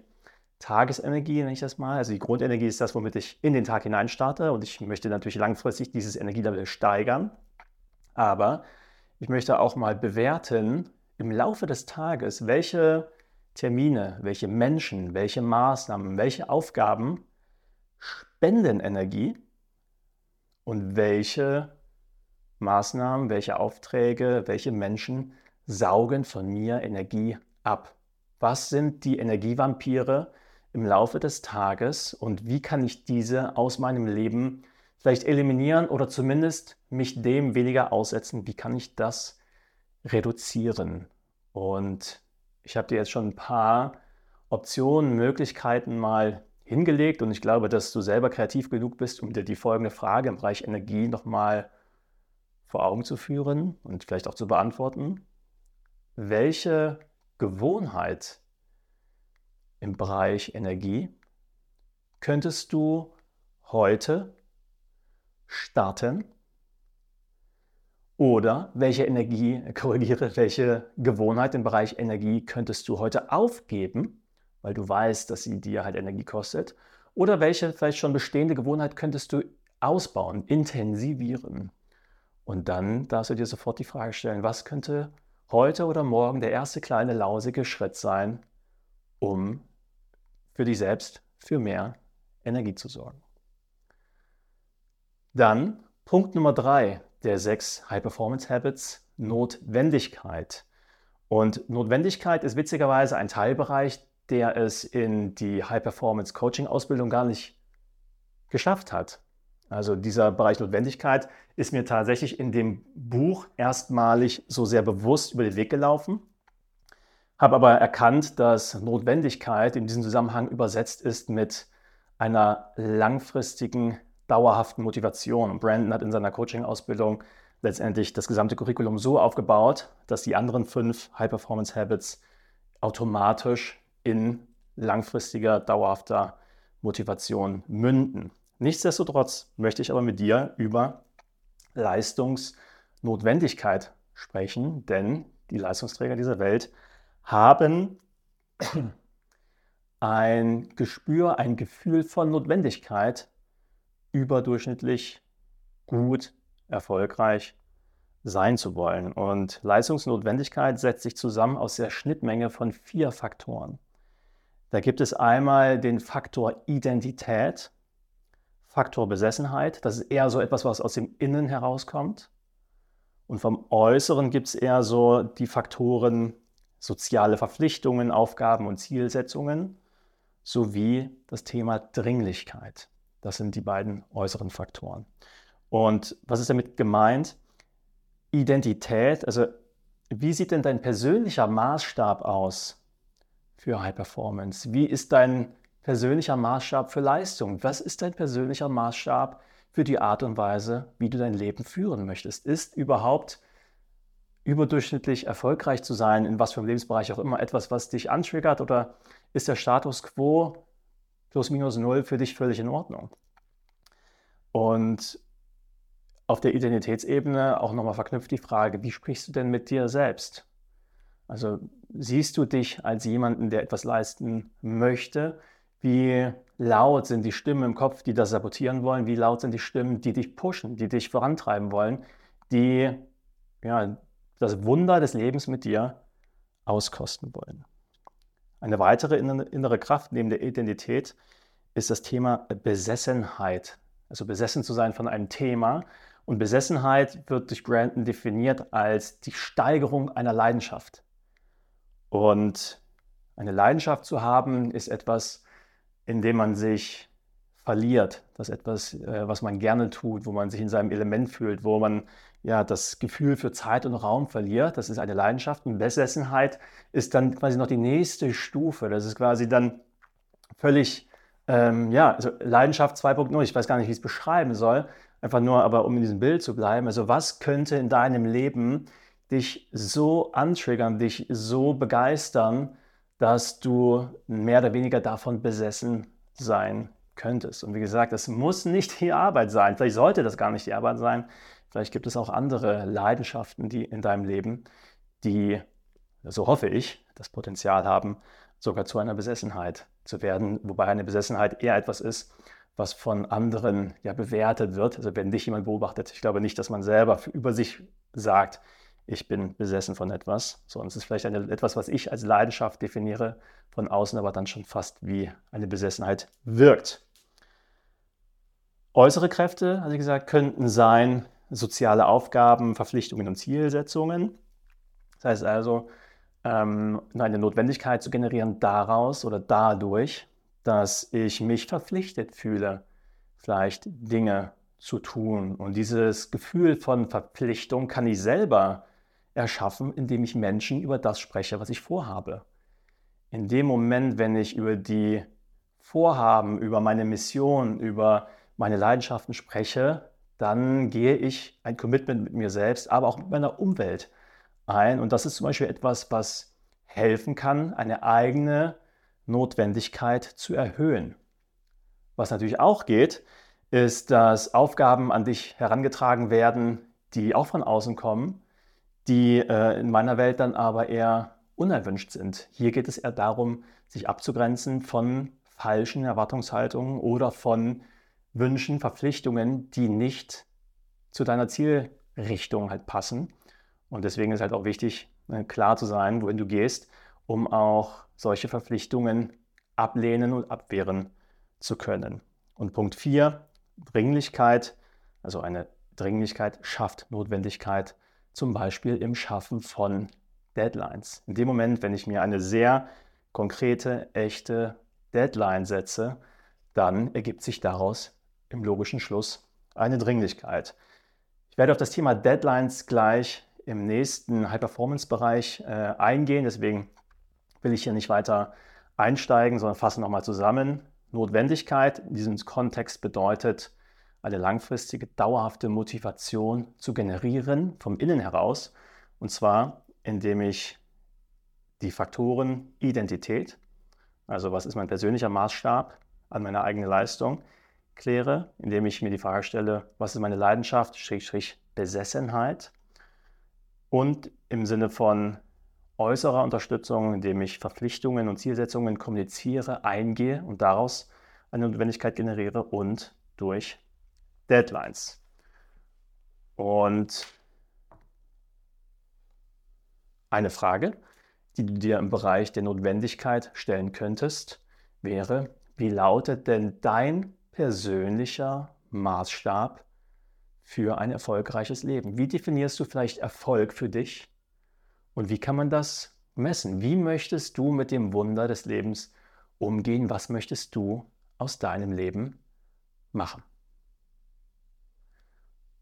Tagesenergie, nenne ich das mal. Also die Grundenergie ist das, womit ich in den Tag hinein starte. Und ich möchte natürlich langfristig dieses Energielevel steigern. Aber ich möchte auch mal bewerten im Laufe des Tages, welche Termine, welche Menschen, welche Maßnahmen, welche Aufgaben spenden Energie und welche Maßnahmen, welche Aufträge, welche Menschen saugen von mir Energie ab. Was sind die Energievampire im Laufe des Tages und wie kann ich diese aus meinem Leben vielleicht eliminieren oder zumindest mich dem weniger aussetzen. Wie kann ich das reduzieren? Und ich habe dir jetzt schon ein paar Optionen, Möglichkeiten mal hingelegt und ich glaube, dass du selber kreativ genug bist, um dir die folgende Frage im Bereich Energie nochmal vor Augen zu führen und vielleicht auch zu beantworten. Welche Gewohnheit im Bereich Energie könntest du heute starten? Oder welche Energie, korrigiere, welche Gewohnheit im Bereich Energie könntest du heute aufgeben, weil du weißt, dass sie dir halt Energie kostet? Oder welche vielleicht schon bestehende Gewohnheit könntest du ausbauen, intensivieren. Und dann darfst du dir sofort die Frage stellen, was könnte heute oder morgen der erste kleine lausige Schritt sein, um für dich selbst für mehr Energie zu sorgen. Dann Punkt Nummer drei der sechs High Performance Habits, Notwendigkeit. Und Notwendigkeit ist witzigerweise ein Teilbereich, der es in die High Performance Coaching Ausbildung gar nicht geschafft hat. Also dieser Bereich Notwendigkeit ist mir tatsächlich in dem Buch erstmalig so sehr bewusst über den Weg gelaufen, habe aber erkannt, dass Notwendigkeit in diesem Zusammenhang übersetzt ist mit einer langfristigen, dauerhaften Motivation. Und Brandon hat in seiner Coaching-Ausbildung letztendlich das gesamte Curriculum so aufgebaut, dass die anderen fünf High-Performance-Habits automatisch in langfristiger, dauerhafter Motivation münden. Nichtsdestotrotz möchte ich aber mit dir über Leistungsnotwendigkeit sprechen, denn die Leistungsträger dieser Welt haben ein Gespür, ein Gefühl von Notwendigkeit, überdurchschnittlich gut, erfolgreich sein zu wollen. Und Leistungsnotwendigkeit setzt sich zusammen aus der Schnittmenge von vier Faktoren. Da gibt es einmal den Faktor Identität, Faktor Besessenheit. Das ist eher so etwas, was aus dem Innen herauskommt. Und vom Äußeren gibt es eher so die Faktoren soziale Verpflichtungen, Aufgaben und Zielsetzungen sowie das Thema Dringlichkeit. Das sind die beiden äußeren Faktoren. Und was ist damit gemeint? Identität, also wie sieht denn dein persönlicher Maßstab aus für High Performance? Wie ist dein persönlicher Maßstab für Leistung? Was ist dein persönlicher Maßstab für die Art und Weise, wie du dein Leben führen möchtest? Ist überhaupt überdurchschnittlich erfolgreich zu sein, in was für einem Lebensbereich auch immer, etwas, was dich antriggert? Oder ist der Status quo plus minus null für dich völlig in Ordnung? Und auf der Identitätsebene auch nochmal verknüpft die Frage, wie sprichst du denn mit dir selbst? Also siehst du dich als jemanden, der etwas leisten möchte? Wie laut sind die Stimmen im Kopf, die das sabotieren wollen? Wie laut sind die Stimmen, die dich pushen, die dich vorantreiben wollen, die ja, das Wunder des Lebens mit dir auskosten wollen? Eine weitere innere Kraft neben der Identität ist das Thema Besessenheit. Also besessen zu sein von einem Thema. Und Besessenheit wird durch Brandon definiert als die Steigerung einer Leidenschaft. Und eine Leidenschaft zu haben, ist etwas, indem man sich verliert. Das ist etwas, äh, was man gerne tut, wo man sich in seinem Element fühlt, wo man ja das Gefühl für Zeit und Raum verliert. Das ist eine Leidenschaft. Und Besessenheit ist dann quasi noch die nächste Stufe. Das ist quasi dann völlig, ähm, ja, also Leidenschaft 2.0. Ich weiß gar nicht, wie ich es beschreiben soll. Einfach nur, aber um in diesem Bild zu bleiben. Also was könnte in deinem Leben dich so antriggern, dich so begeistern, dass du mehr oder weniger davon besessen sein könntest. Und wie gesagt, das muss nicht die Arbeit sein. Vielleicht sollte das gar nicht die Arbeit sein. Vielleicht gibt es auch andere Leidenschaften, die in deinem Leben, die, so hoffe ich, das Potenzial haben, sogar zu einer Besessenheit zu werden. Wobei eine Besessenheit eher etwas ist, was von anderen ja bewertet wird. Also wenn dich jemand beobachtet, ich glaube nicht, dass man selber über sich sagt, ich bin besessen von etwas, sondern es ist vielleicht eine, etwas, was ich als Leidenschaft definiere, von außen aber dann schon fast wie eine Besessenheit wirkt. Äußere Kräfte, also gesagt, könnten sein soziale Aufgaben, Verpflichtungen und Zielsetzungen. Das heißt also, ähm, eine Notwendigkeit zu generieren daraus oder dadurch, dass ich mich verpflichtet fühle, vielleicht Dinge zu tun. Und dieses Gefühl von Verpflichtung kann ich selber erschaffen, indem ich Menschen über das spreche, was ich vorhabe. In dem Moment, wenn ich über die Vorhaben, über meine Mission, über meine Leidenschaften spreche, dann gehe ich ein Commitment mit mir selbst, aber auch mit meiner Umwelt ein. Und das ist zum Beispiel etwas, was helfen kann, eine eigene Notwendigkeit zu erhöhen. Was natürlich auch geht, ist, dass Aufgaben an dich herangetragen werden, die auch von außen kommen die äh, in meiner Welt dann aber eher unerwünscht sind. Hier geht es eher darum, sich abzugrenzen von falschen Erwartungshaltungen oder von Wünschen, Verpflichtungen, die nicht zu deiner Zielrichtung halt passen. Und deswegen ist halt auch wichtig, äh, klar zu sein, wohin du gehst, um auch solche Verpflichtungen ablehnen und abwehren zu können. Und Punkt 4, Dringlichkeit, also eine Dringlichkeit schafft Notwendigkeit, zum Beispiel im Schaffen von Deadlines. In dem Moment, wenn ich mir eine sehr konkrete, echte Deadline setze, dann ergibt sich daraus im logischen Schluss eine Dringlichkeit. Ich werde auf das Thema Deadlines gleich im nächsten High-Performance-Bereich äh, eingehen, deswegen will ich hier nicht weiter einsteigen, sondern fasse nochmal zusammen. Notwendigkeit in diesem Kontext bedeutet, eine langfristige, dauerhafte Motivation zu generieren vom Innen heraus. Und zwar, indem ich die Faktoren Identität, also was ist mein persönlicher Maßstab an meiner eigenen Leistung, kläre, indem ich mir die Frage stelle, was ist meine Leidenschaft, Strich, Strich, Besessenheit. Und im Sinne von äußerer Unterstützung, indem ich Verpflichtungen und Zielsetzungen kommuniziere, eingehe und daraus eine Notwendigkeit generiere und durch Deadlines. Und eine Frage, die du dir im Bereich der Notwendigkeit stellen könntest, wäre, wie lautet denn dein persönlicher Maßstab für ein erfolgreiches Leben? Wie definierst du vielleicht Erfolg für dich? Und wie kann man das messen? Wie möchtest du mit dem Wunder des Lebens umgehen? Was möchtest du aus deinem Leben machen?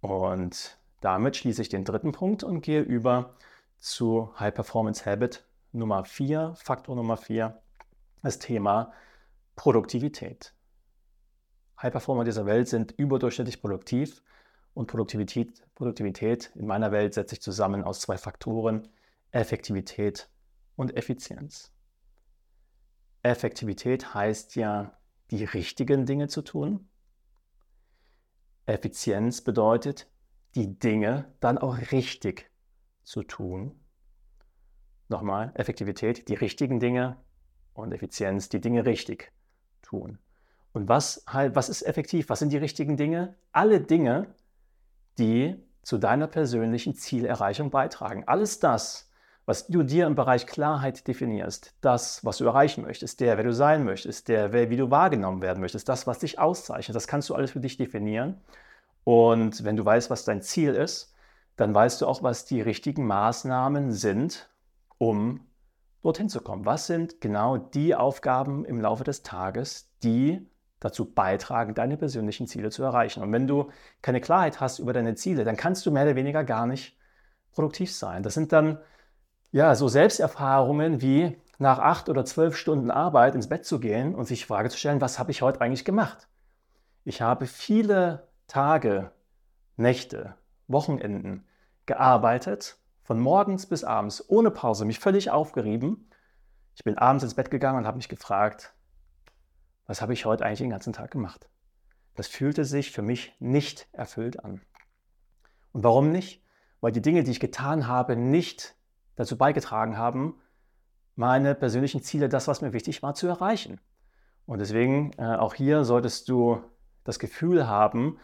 Und damit schließe ich den dritten Punkt und gehe über zu High Performance Habit Nummer 4, Faktor Nummer 4, das Thema Produktivität. High Performer dieser Welt sind überdurchschnittlich produktiv und Produktivität, Produktivität in meiner Welt setzt sich zusammen aus zwei Faktoren, Effektivität und Effizienz. Effektivität heißt ja, die richtigen Dinge zu tun Effizienz bedeutet, die Dinge dann auch richtig zu tun. Nochmal, Effektivität, die richtigen Dinge und Effizienz, die Dinge richtig tun. Und was, halt, was ist effektiv? Was sind die richtigen Dinge? Alle Dinge, die zu deiner persönlichen Zielerreichung beitragen. Alles das, was du dir im Bereich Klarheit definierst, das, was du erreichen möchtest, der, wer du sein möchtest, der, wie du wahrgenommen werden möchtest, das, was dich auszeichnet, das kannst du alles für dich definieren. Und wenn du weißt, was dein Ziel ist, dann weißt du auch, was die richtigen Maßnahmen sind, um dorthin zu kommen. Was sind genau die Aufgaben im Laufe des Tages, die dazu beitragen, deine persönlichen Ziele zu erreichen. Und wenn du keine Klarheit hast über deine Ziele, dann kannst du mehr oder weniger gar nicht produktiv sein. Das sind dann ja, so Selbsterfahrungen wie nach acht oder zwölf Stunden Arbeit ins Bett zu gehen und sich die Frage zu stellen, was habe ich heute eigentlich gemacht? Ich habe viele Tage, Nächte, Wochenenden gearbeitet, von morgens bis abends, ohne Pause, mich völlig aufgerieben. Ich bin abends ins Bett gegangen und habe mich gefragt, was habe ich heute eigentlich den ganzen Tag gemacht? Das fühlte sich für mich nicht erfüllt an. Und warum nicht? Weil die Dinge, die ich getan habe, nicht dazu beigetragen haben, meine persönlichen Ziele, das, was mir wichtig war, zu erreichen. Und deswegen äh, auch hier solltest du das Gefühl haben,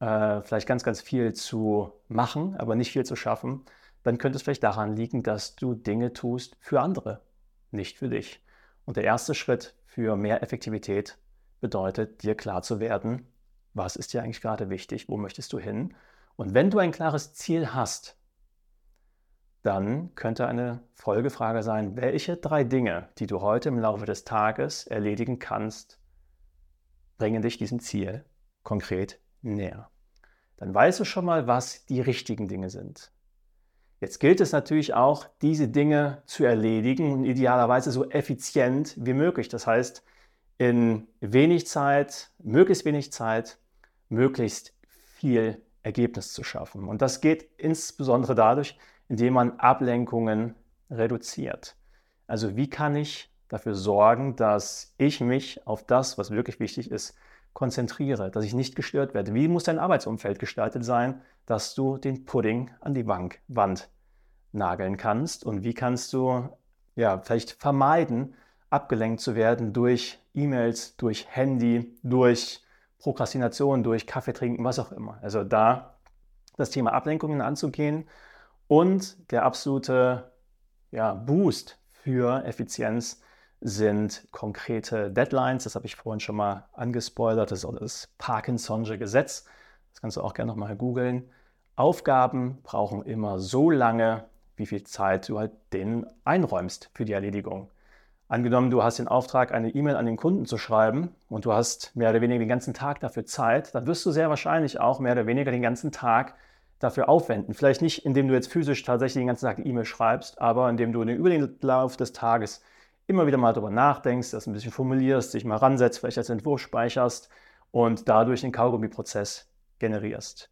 äh, vielleicht ganz, ganz viel zu machen, aber nicht viel zu schaffen, dann könnte es vielleicht daran liegen, dass du Dinge tust für andere, nicht für dich. Und der erste Schritt für mehr Effektivität bedeutet, dir klar zu werden, was ist dir eigentlich gerade wichtig, wo möchtest du hin. Und wenn du ein klares Ziel hast, dann könnte eine Folgefrage sein, welche drei Dinge, die du heute im Laufe des Tages erledigen kannst, bringen dich diesem Ziel konkret näher. Dann weißt du schon mal, was die richtigen Dinge sind. Jetzt gilt es natürlich auch, diese Dinge zu erledigen und idealerweise so effizient wie möglich. Das heißt, in wenig Zeit, möglichst wenig Zeit, möglichst viel Ergebnis zu schaffen. Und das geht insbesondere dadurch, indem man Ablenkungen reduziert. Also wie kann ich dafür sorgen, dass ich mich auf das, was wirklich wichtig ist, konzentriere, dass ich nicht gestört werde. Wie muss dein Arbeitsumfeld gestaltet sein, dass du den Pudding an die Bank, Wand nageln kannst? Und wie kannst du ja, vielleicht vermeiden, abgelenkt zu werden durch E-Mails, durch Handy, durch Prokrastination, durch Kaffee trinken, was auch immer. Also da das Thema Ablenkungen anzugehen und der absolute ja, Boost für Effizienz sind konkrete Deadlines. Das habe ich vorhin schon mal angespoilert. Das ist das Parkinson'sche Gesetz. Das kannst du auch gerne nochmal googeln. Aufgaben brauchen immer so lange, wie viel Zeit du halt denen einräumst für die Erledigung. Angenommen, du hast den Auftrag, eine E-Mail an den Kunden zu schreiben und du hast mehr oder weniger den ganzen Tag dafür Zeit, dann wirst du sehr wahrscheinlich auch mehr oder weniger den ganzen Tag dafür aufwenden. Vielleicht nicht, indem du jetzt physisch tatsächlich den ganzen Tag die E-Mail schreibst, aber indem du über den Lauf des Tages immer wieder mal darüber nachdenkst, das ein bisschen formulierst, dich mal ransetzt, vielleicht als Entwurf speicherst und dadurch den Kaugummi-Prozess generierst.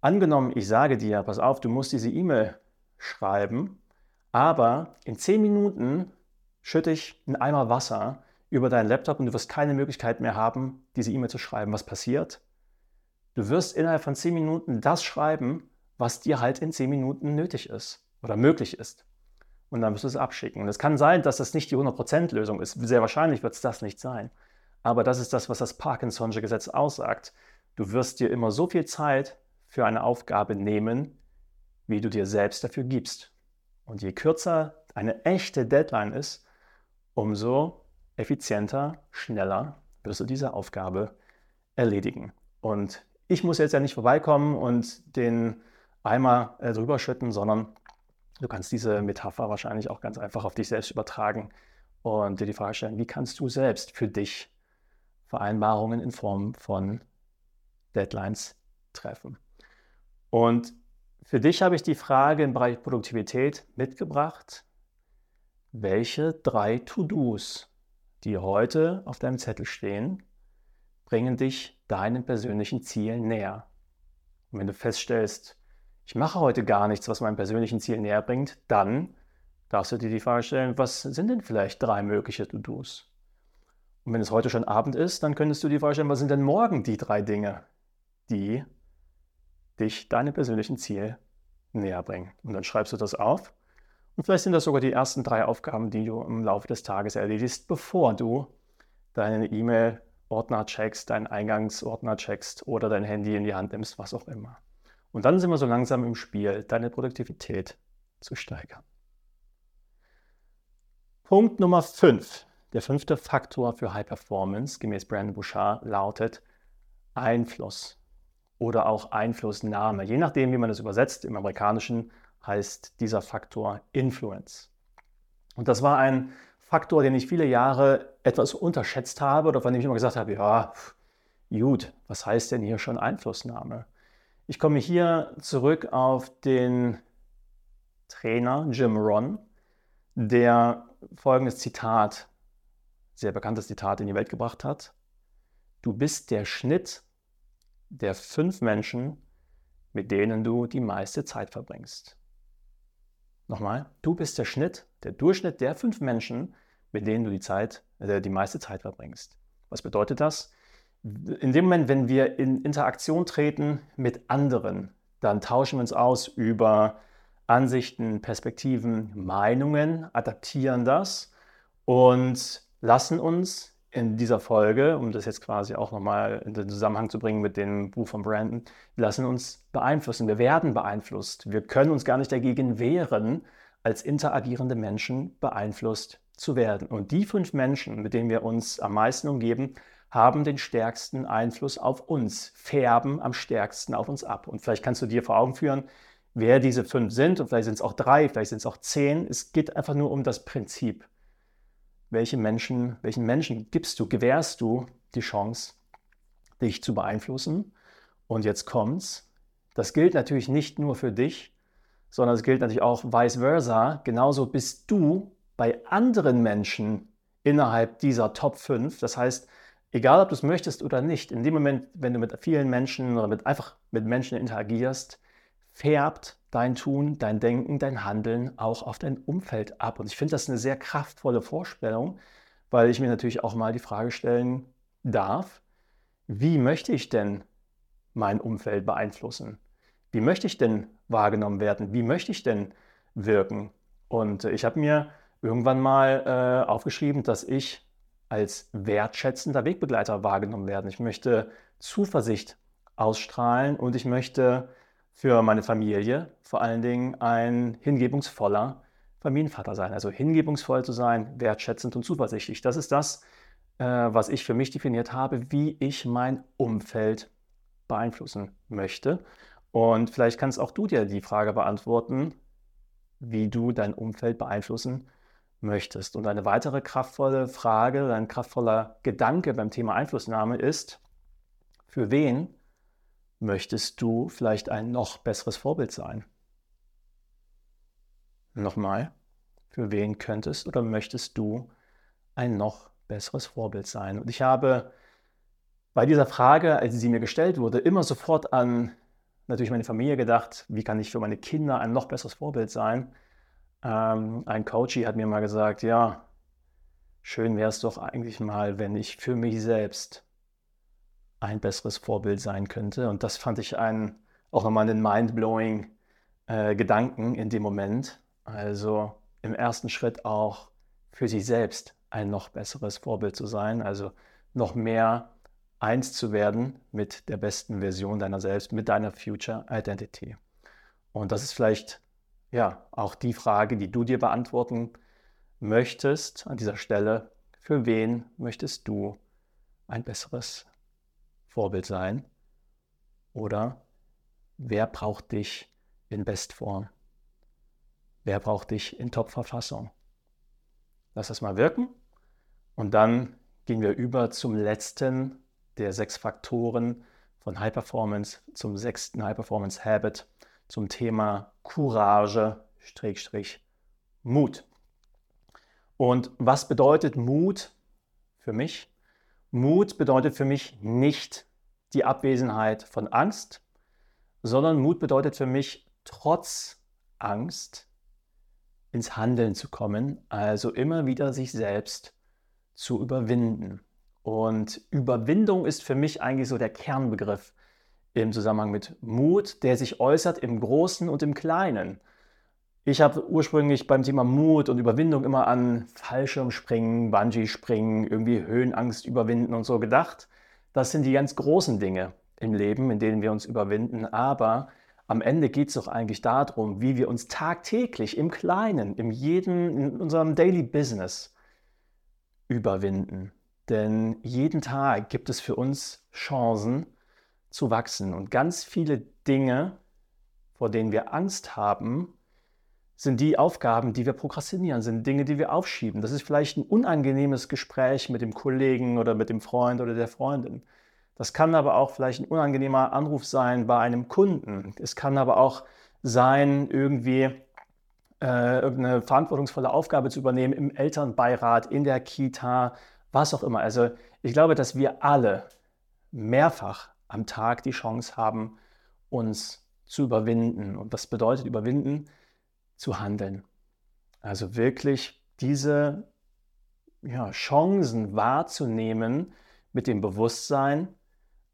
Angenommen, ich sage dir, pass auf, du musst diese E-Mail schreiben, aber in zehn Minuten schütte ich einen Eimer Wasser über deinen Laptop und du wirst keine Möglichkeit mehr haben, diese E-Mail zu schreiben. Was passiert? Du wirst innerhalb von zehn Minuten das schreiben, was dir halt in zehn Minuten nötig ist oder möglich ist. Und dann wirst du es abschicken. Und es kann sein, dass das nicht die 100% Lösung ist. Sehr wahrscheinlich wird es das nicht sein. Aber das ist das, was das Parkinson'sche Gesetz aussagt. Du wirst dir immer so viel Zeit für eine Aufgabe nehmen, wie du dir selbst dafür gibst. Und je kürzer eine echte Deadline ist, umso effizienter, schneller wirst du diese Aufgabe erledigen. Und ich muss jetzt ja nicht vorbeikommen und den Eimer äh, drüber schütten, sondern du kannst diese Metapher wahrscheinlich auch ganz einfach auf dich selbst übertragen und dir die Frage stellen, wie kannst du selbst für dich Vereinbarungen in Form von Deadlines treffen. Und für dich habe ich die Frage im Bereich Produktivität mitgebracht. Welche drei To-Dos, die heute auf deinem Zettel stehen, bringen dich deinen persönlichen Zielen näher? Und wenn du feststellst, ich mache heute gar nichts, was meinem persönlichen Ziel näher bringt, dann darfst du dir die Frage stellen, was sind denn vielleicht drei mögliche To-Dos? Und wenn es heute schon Abend ist, dann könntest du dir vorstellen, was sind denn morgen die drei Dinge, die dich deinem persönlichen Ziel näher bringen. Und dann schreibst du das auf. Und vielleicht sind das sogar die ersten drei Aufgaben, die du im Laufe des Tages erledigst, bevor du deine E-Mail-Ordner checkst, deinen Eingangsordner checkst oder dein Handy in die Hand nimmst, was auch immer. Und dann sind wir so langsam im Spiel, deine Produktivität zu steigern. Punkt Nummer 5 der fünfte Faktor für High Performance gemäß Brandon Bouchard lautet Einfluss oder auch Einflussnahme. Je nachdem, wie man das übersetzt, im Amerikanischen heißt dieser Faktor Influence. Und das war ein Faktor, den ich viele Jahre etwas unterschätzt habe oder von dem ich immer gesagt habe, ja, gut, was heißt denn hier schon Einflussnahme? Ich komme hier zurück auf den Trainer Jim Ron, der folgendes Zitat sehr bekanntes Zitat in die Welt gebracht hat. Du bist der Schnitt der fünf Menschen, mit denen du die meiste Zeit verbringst. Nochmal, du bist der Schnitt, der Durchschnitt der fünf Menschen, mit denen du die Zeit, äh, die meiste Zeit verbringst. Was bedeutet das? In dem Moment, wenn wir in Interaktion treten mit anderen, dann tauschen wir uns aus über Ansichten, Perspektiven, Meinungen, adaptieren das und lassen uns in dieser Folge, um das jetzt quasi auch nochmal in den Zusammenhang zu bringen mit dem Buch von Brandon, lassen uns beeinflussen. Wir werden beeinflusst. Wir können uns gar nicht dagegen wehren, als interagierende Menschen beeinflusst zu werden. Und die fünf Menschen, mit denen wir uns am meisten umgeben, haben den stärksten Einfluss auf uns, färben am stärksten auf uns ab. Und vielleicht kannst du dir vor Augen führen, wer diese fünf sind. Und vielleicht sind es auch drei, vielleicht sind es auch zehn. Es geht einfach nur um das Prinzip welche Menschen, welchen Menschen gibst du, gewährst du die Chance, dich zu beeinflussen? Und jetzt kommt's. Das gilt natürlich nicht nur für dich, sondern es gilt natürlich auch vice versa. Genauso bist du bei anderen Menschen innerhalb dieser Top 5. Das heißt, egal ob du es möchtest oder nicht, in dem Moment, wenn du mit vielen Menschen oder mit, einfach mit Menschen interagierst, färbt dein Tun, dein Denken, dein Handeln auch auf dein Umfeld ab. Und ich finde das eine sehr kraftvolle Vorstellung, weil ich mir natürlich auch mal die Frage stellen darf, wie möchte ich denn mein Umfeld beeinflussen? Wie möchte ich denn wahrgenommen werden? Wie möchte ich denn wirken? Und ich habe mir irgendwann mal äh, aufgeschrieben, dass ich als wertschätzender Wegbegleiter wahrgenommen werden. Ich möchte Zuversicht ausstrahlen und ich möchte für meine Familie vor allen Dingen ein hingebungsvoller Familienvater sein. Also hingebungsvoll zu sein, wertschätzend und zuversichtlich. Das ist das, äh, was ich für mich definiert habe, wie ich mein Umfeld beeinflussen möchte. Und vielleicht kannst auch du dir die Frage beantworten, wie du dein Umfeld beeinflussen möchtest. Und eine weitere kraftvolle Frage, ein kraftvoller Gedanke beim Thema Einflussnahme ist, für wen möchtest du vielleicht ein noch besseres Vorbild sein? Nochmal, für wen könntest oder möchtest du ein noch besseres Vorbild sein? Und ich habe bei dieser Frage, als sie mir gestellt wurde, immer sofort an natürlich meine Familie gedacht, wie kann ich für meine Kinder ein noch besseres Vorbild sein? Ähm, ein Coach hat mir mal gesagt, ja, schön wäre es doch eigentlich mal, wenn ich für mich selbst ein besseres Vorbild sein könnte. Und das fand ich einen, auch nochmal einen mind-blowing äh, Gedanken in dem Moment. Also im ersten Schritt auch für sich selbst ein noch besseres Vorbild zu sein, also noch mehr eins zu werden mit der besten Version deiner selbst, mit deiner Future Identity. Und das ist vielleicht ja auch die Frage, die du dir beantworten möchtest an dieser Stelle. Für wen möchtest du ein besseres Vorbild sein? Oder wer braucht dich in Bestform? Wer braucht dich in Top-Verfassung? Lass das mal wirken und dann gehen wir über zum letzten der sechs Faktoren von High Performance, zum sechsten High Performance Habit, zum Thema Courage, Mut. Und was bedeutet Mut für mich? Mut bedeutet für mich nicht die Abwesenheit von Angst, sondern Mut bedeutet für mich trotz Angst ins Handeln zu kommen, also immer wieder sich selbst zu überwinden. Und Überwindung ist für mich eigentlich so der Kernbegriff im Zusammenhang mit Mut, der sich äußert im Großen und im Kleinen. Ich habe ursprünglich beim Thema Mut und Überwindung immer an Fallschirmspringen, Bungee-Springen, irgendwie Höhenangst überwinden und so gedacht. Das sind die ganz großen Dinge im Leben, in denen wir uns überwinden. Aber am Ende geht es doch eigentlich darum, wie wir uns tagtäglich im Kleinen, in jedem, in unserem Daily Business überwinden. Denn jeden Tag gibt es für uns Chancen zu wachsen. Und ganz viele Dinge, vor denen wir Angst haben, sind die Aufgaben, die wir prokrastinieren, sind Dinge, die wir aufschieben. Das ist vielleicht ein unangenehmes Gespräch mit dem Kollegen oder mit dem Freund oder der Freundin. Das kann aber auch vielleicht ein unangenehmer Anruf sein bei einem Kunden. Es kann aber auch sein, irgendwie äh, irgendeine verantwortungsvolle Aufgabe zu übernehmen im Elternbeirat, in der Kita, was auch immer. Also ich glaube, dass wir alle mehrfach am Tag die Chance haben, uns zu überwinden. Und was bedeutet überwinden? Zu handeln. Also wirklich diese ja, Chancen wahrzunehmen mit dem Bewusstsein,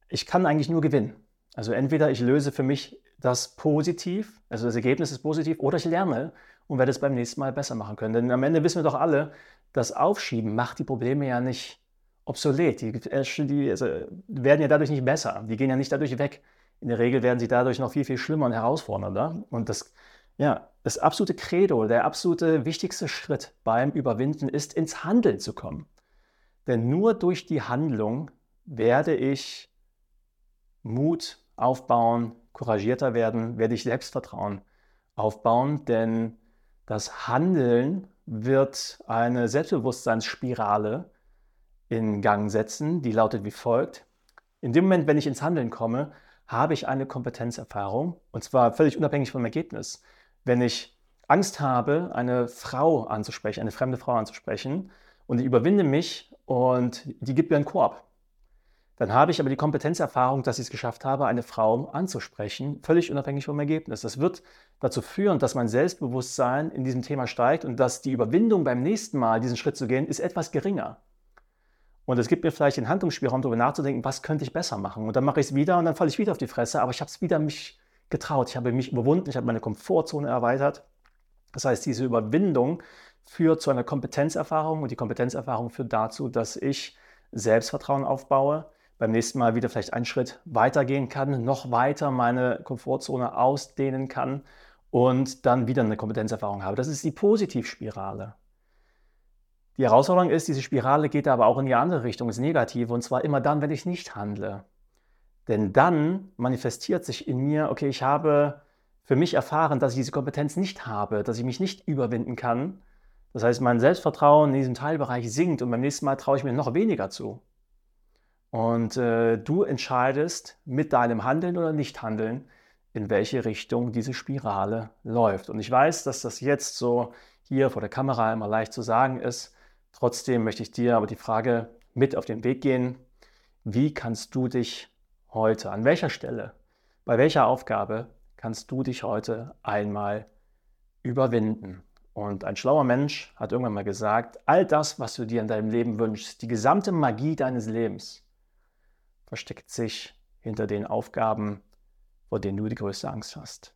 ich kann eigentlich nur gewinnen. Also entweder ich löse für mich das positiv, also das Ergebnis ist positiv, oder ich lerne und werde es beim nächsten Mal besser machen können. Denn am Ende wissen wir doch alle, das Aufschieben macht die Probleme ja nicht obsolet. Die, äh, die also, werden ja dadurch nicht besser. Die gehen ja nicht dadurch weg. In der Regel werden sie dadurch noch viel, viel schlimmer und herausfordernder. Und das, ja, das absolute Credo, der absolute wichtigste Schritt beim Überwinden ist, ins Handeln zu kommen. Denn nur durch die Handlung werde ich Mut aufbauen, couragierter werden, werde ich Selbstvertrauen aufbauen, denn das Handeln wird eine Selbstbewusstseinsspirale in Gang setzen, die lautet wie folgt. In dem Moment, wenn ich ins Handeln komme, habe ich eine Kompetenzerfahrung und zwar völlig unabhängig vom Ergebnis. Wenn ich Angst habe, eine Frau anzusprechen, eine fremde Frau anzusprechen und ich überwinde mich und die gibt mir einen Korb, dann habe ich aber die Kompetenzerfahrung, dass ich es geschafft habe, eine Frau anzusprechen, völlig unabhängig vom Ergebnis. Das wird dazu führen, dass mein Selbstbewusstsein in diesem Thema steigt und dass die Überwindung beim nächsten Mal, diesen Schritt zu gehen, ist etwas geringer. Und es gibt mir vielleicht den Handlungsspielraum, darüber nachzudenken, was könnte ich besser machen. Und dann mache ich es wieder und dann falle ich wieder auf die Fresse, aber ich habe es wieder mich getraut. Ich habe mich überwunden, ich habe meine Komfortzone erweitert. Das heißt, diese Überwindung führt zu einer Kompetenzerfahrung und die Kompetenzerfahrung führt dazu, dass ich Selbstvertrauen aufbaue, beim nächsten Mal wieder vielleicht einen Schritt weitergehen kann, noch weiter meine Komfortzone ausdehnen kann und dann wieder eine Kompetenzerfahrung habe. Das ist die Positivspirale. Die Herausforderung ist, diese Spirale geht aber auch in die andere Richtung, ins Negative, und zwar immer dann, wenn ich nicht handle. Denn dann manifestiert sich in mir, okay, ich habe für mich erfahren, dass ich diese Kompetenz nicht habe, dass ich mich nicht überwinden kann. Das heißt, mein Selbstvertrauen in diesem Teilbereich sinkt und beim nächsten Mal traue ich mir noch weniger zu. Und äh, du entscheidest mit deinem Handeln oder Nichthandeln, in welche Richtung diese Spirale läuft. Und ich weiß, dass das jetzt so hier vor der Kamera immer leicht zu sagen ist. Trotzdem möchte ich dir aber die Frage mit auf den Weg gehen. Wie kannst du dich heute, an welcher Stelle, bei welcher Aufgabe kannst du dich heute einmal überwinden? Und ein schlauer Mensch hat irgendwann mal gesagt, all das, was du dir in deinem Leben wünschst, die gesamte Magie deines Lebens, versteckt sich hinter den Aufgaben, vor denen du die größte Angst hast.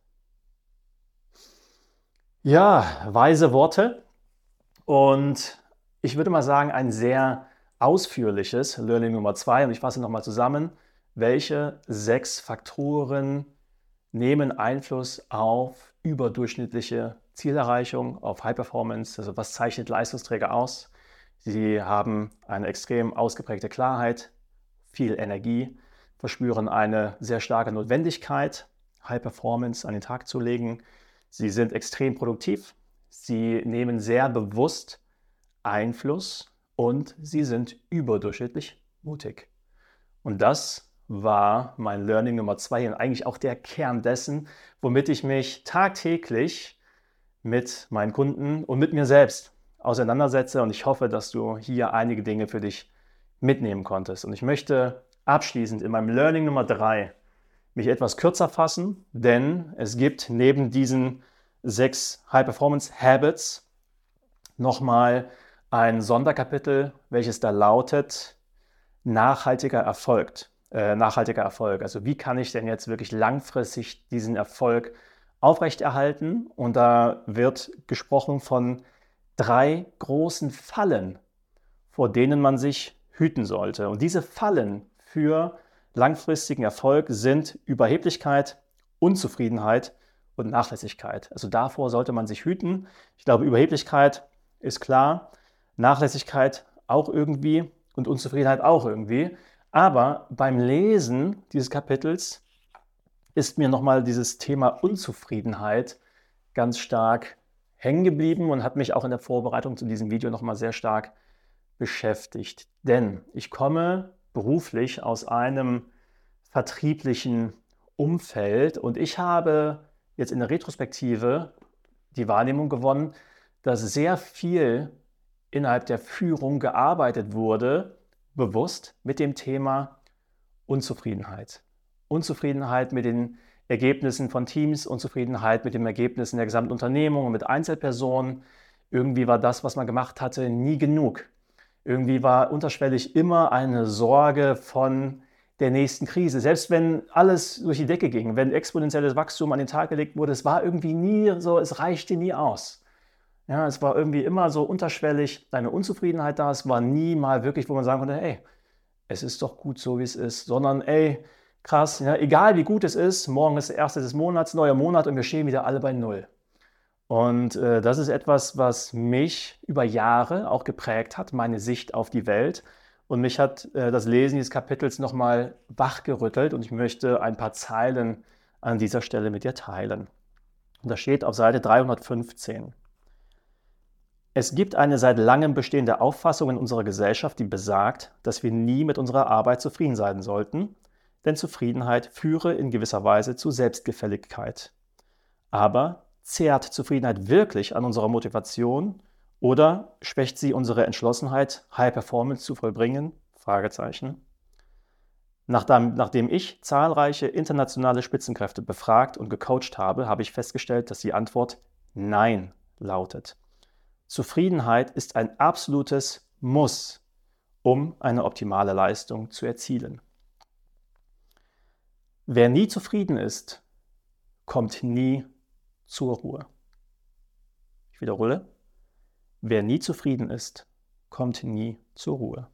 Ja, weise Worte und ich würde mal sagen, ein sehr ausführliches Learning Nummer zwei. Und ich fasse nochmal zusammen. Welche sechs Faktoren nehmen Einfluss auf überdurchschnittliche Zielerreichung, auf High Performance? Also was zeichnet Leistungsträger aus? Sie haben eine extrem ausgeprägte Klarheit, viel Energie, verspüren eine sehr starke Notwendigkeit, High Performance an den Tag zu legen. Sie sind extrem produktiv. Sie nehmen sehr bewusst Einfluss und sie sind überdurchschnittlich mutig. Und das war mein Learning Nummer zwei und eigentlich auch der Kern dessen, womit ich mich tagtäglich mit meinen Kunden und mit mir selbst auseinandersetze. Und ich hoffe, dass du hier einige Dinge für dich mitnehmen konntest. Und ich möchte abschließend in meinem Learning Nummer drei mich etwas kürzer fassen, denn es gibt neben diesen sechs High Performance Habits nochmal ein Sonderkapitel, welches da lautet nachhaltiger Erfolg. Äh, nachhaltiger Erfolg. Also wie kann ich denn jetzt wirklich langfristig diesen Erfolg aufrechterhalten? Und da wird gesprochen von drei großen Fallen, vor denen man sich hüten sollte. Und diese Fallen für langfristigen Erfolg sind Überheblichkeit, Unzufriedenheit und Nachlässigkeit. Also davor sollte man sich hüten. Ich glaube, Überheblichkeit ist klar, Nachlässigkeit auch irgendwie und Unzufriedenheit auch irgendwie. Aber beim Lesen dieses Kapitels ist mir nochmal dieses Thema Unzufriedenheit ganz stark hängen geblieben und hat mich auch in der Vorbereitung zu diesem Video nochmal sehr stark beschäftigt. Denn ich komme beruflich aus einem vertrieblichen Umfeld und ich habe jetzt in der Retrospektive die Wahrnehmung gewonnen, dass sehr viel innerhalb der Führung gearbeitet wurde, bewusst mit dem Thema Unzufriedenheit. Unzufriedenheit mit den Ergebnissen von Teams, Unzufriedenheit mit den Ergebnissen der gesamten Unternehmung und mit Einzelpersonen. Irgendwie war das, was man gemacht hatte, nie genug. Irgendwie war unterschwellig immer eine Sorge von der nächsten Krise. Selbst wenn alles durch die Decke ging, wenn exponentielles Wachstum an den Tag gelegt wurde, es war irgendwie nie so, es reichte nie aus. Ja, es war irgendwie immer so unterschwellig, eine Unzufriedenheit da. Es war nie mal wirklich, wo man sagen konnte, hey, es ist doch gut so, wie es ist, sondern ey, krass, ja, egal wie gut es ist, morgen ist der erste des Monats, neuer Monat und wir stehen wieder alle bei Null. Und äh, das ist etwas, was mich über Jahre auch geprägt hat, meine Sicht auf die Welt. Und mich hat äh, das Lesen dieses Kapitels nochmal wachgerüttelt und ich möchte ein paar Zeilen an dieser Stelle mit dir teilen. Und da steht auf Seite 315. Es gibt eine seit langem bestehende Auffassung in unserer Gesellschaft, die besagt, dass wir nie mit unserer Arbeit zufrieden sein sollten, denn Zufriedenheit führe in gewisser Weise zu Selbstgefälligkeit. Aber zehrt Zufriedenheit wirklich an unserer Motivation oder schwächt sie unsere Entschlossenheit, High Performance zu vollbringen? Fragezeichen. Nachdem, nachdem ich zahlreiche internationale Spitzenkräfte befragt und gecoacht habe, habe ich festgestellt, dass die Antwort Nein lautet. Zufriedenheit ist ein absolutes Muss, um eine optimale Leistung zu erzielen. Wer nie zufrieden ist, kommt nie zur Ruhe. Ich wiederhole, wer nie zufrieden ist, kommt nie zur Ruhe.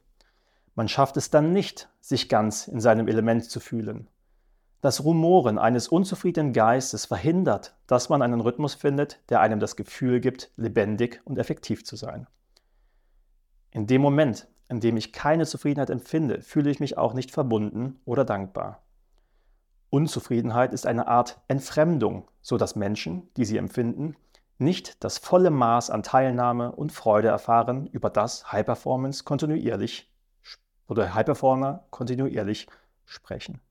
Man schafft es dann nicht, sich ganz in seinem Element zu fühlen. Das Rumoren eines unzufriedenen Geistes verhindert, dass man einen Rhythmus findet, der einem das Gefühl gibt, lebendig und effektiv zu sein. In dem Moment, in dem ich keine Zufriedenheit empfinde, fühle ich mich auch nicht verbunden oder dankbar. Unzufriedenheit ist eine Art Entfremdung, so dass Menschen, die sie empfinden, nicht das volle Maß an Teilnahme und Freude erfahren, über das High Performance kontinuierlich oder High Performer kontinuierlich sprechen.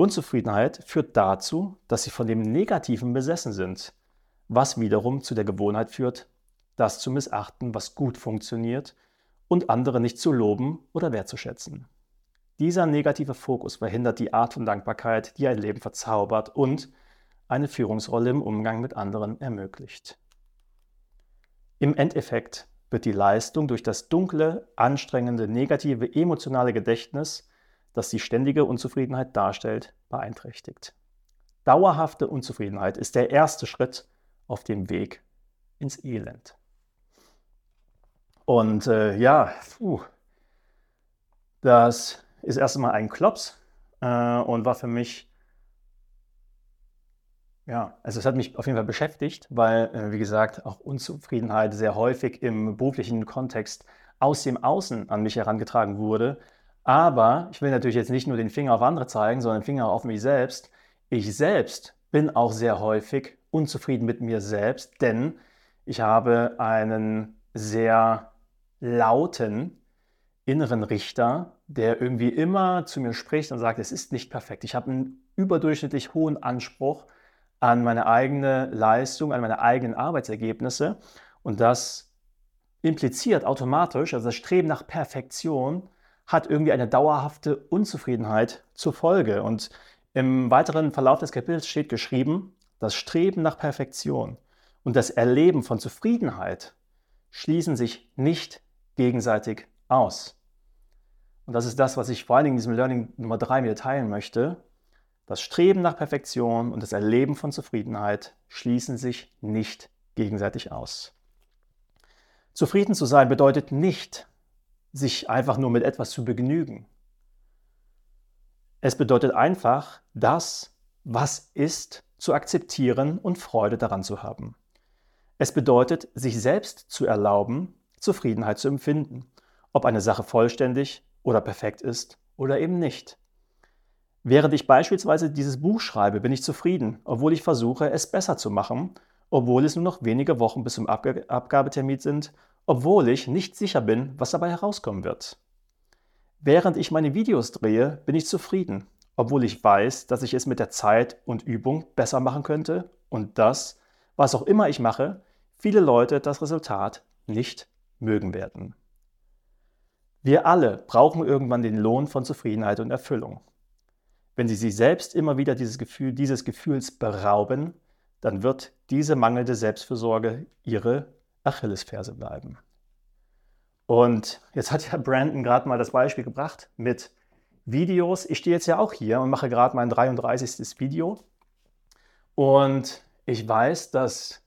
Unzufriedenheit führt dazu, dass sie von dem Negativen besessen sind, was wiederum zu der Gewohnheit führt, das zu missachten, was gut funktioniert und andere nicht zu loben oder wertzuschätzen. Dieser negative Fokus verhindert die Art von Dankbarkeit, die ein Leben verzaubert und eine Führungsrolle im Umgang mit anderen ermöglicht. Im Endeffekt wird die Leistung durch das dunkle, anstrengende, negative, emotionale Gedächtnis, das die ständige Unzufriedenheit darstellt, beeinträchtigt. Dauerhafte Unzufriedenheit ist der erste Schritt auf dem Weg ins Elend. Und äh, ja, puh, das ist erst einmal ein Klops äh, und war für mich ja, also es hat mich auf jeden Fall beschäftigt, weil, äh, wie gesagt, auch Unzufriedenheit sehr häufig im beruflichen Kontext aus dem Außen an mich herangetragen wurde. Aber ich will natürlich jetzt nicht nur den Finger auf andere zeigen, sondern den Finger auf mich selbst. Ich selbst bin auch sehr häufig unzufrieden mit mir selbst, denn ich habe einen sehr lauten inneren Richter, der irgendwie immer zu mir spricht und sagt, es ist nicht perfekt. Ich habe einen überdurchschnittlich hohen Anspruch an meine eigene Leistung, an meine eigenen Arbeitsergebnisse. Und das impliziert automatisch, also das Streben nach Perfektion hat irgendwie eine dauerhafte Unzufriedenheit zur Folge. Und im weiteren Verlauf des Kapitels steht geschrieben, das Streben nach Perfektion und das Erleben von Zufriedenheit schließen sich nicht gegenseitig aus. Und das ist das, was ich vor allen Dingen in diesem Learning Nummer 3 mit teilen möchte. Das Streben nach Perfektion und das Erleben von Zufriedenheit schließen sich nicht gegenseitig aus. Zufrieden zu sein bedeutet nicht, sich einfach nur mit etwas zu begnügen. Es bedeutet einfach, das, was ist, zu akzeptieren und Freude daran zu haben. Es bedeutet, sich selbst zu erlauben, Zufriedenheit zu empfinden, ob eine Sache vollständig oder perfekt ist oder eben nicht. Während ich beispielsweise dieses Buch schreibe, bin ich zufrieden, obwohl ich versuche, es besser zu machen, obwohl es nur noch wenige Wochen bis zum Abg Abgabetermin sind, obwohl ich nicht sicher bin, was dabei herauskommen wird. Während ich meine Videos drehe, bin ich zufrieden, obwohl ich weiß, dass ich es mit der Zeit und Übung besser machen könnte und dass, was auch immer ich mache, viele Leute das Resultat nicht mögen werden. Wir alle brauchen irgendwann den Lohn von Zufriedenheit und Erfüllung. Wenn Sie sich selbst immer wieder dieses, Gefühl, dieses Gefühls berauben, dann wird diese mangelnde Selbstfürsorge Ihre Achillesferse bleiben. Und jetzt hat ja Brandon gerade mal das Beispiel gebracht mit Videos. Ich stehe jetzt ja auch hier und mache gerade mein 33. Video. Und ich weiß, dass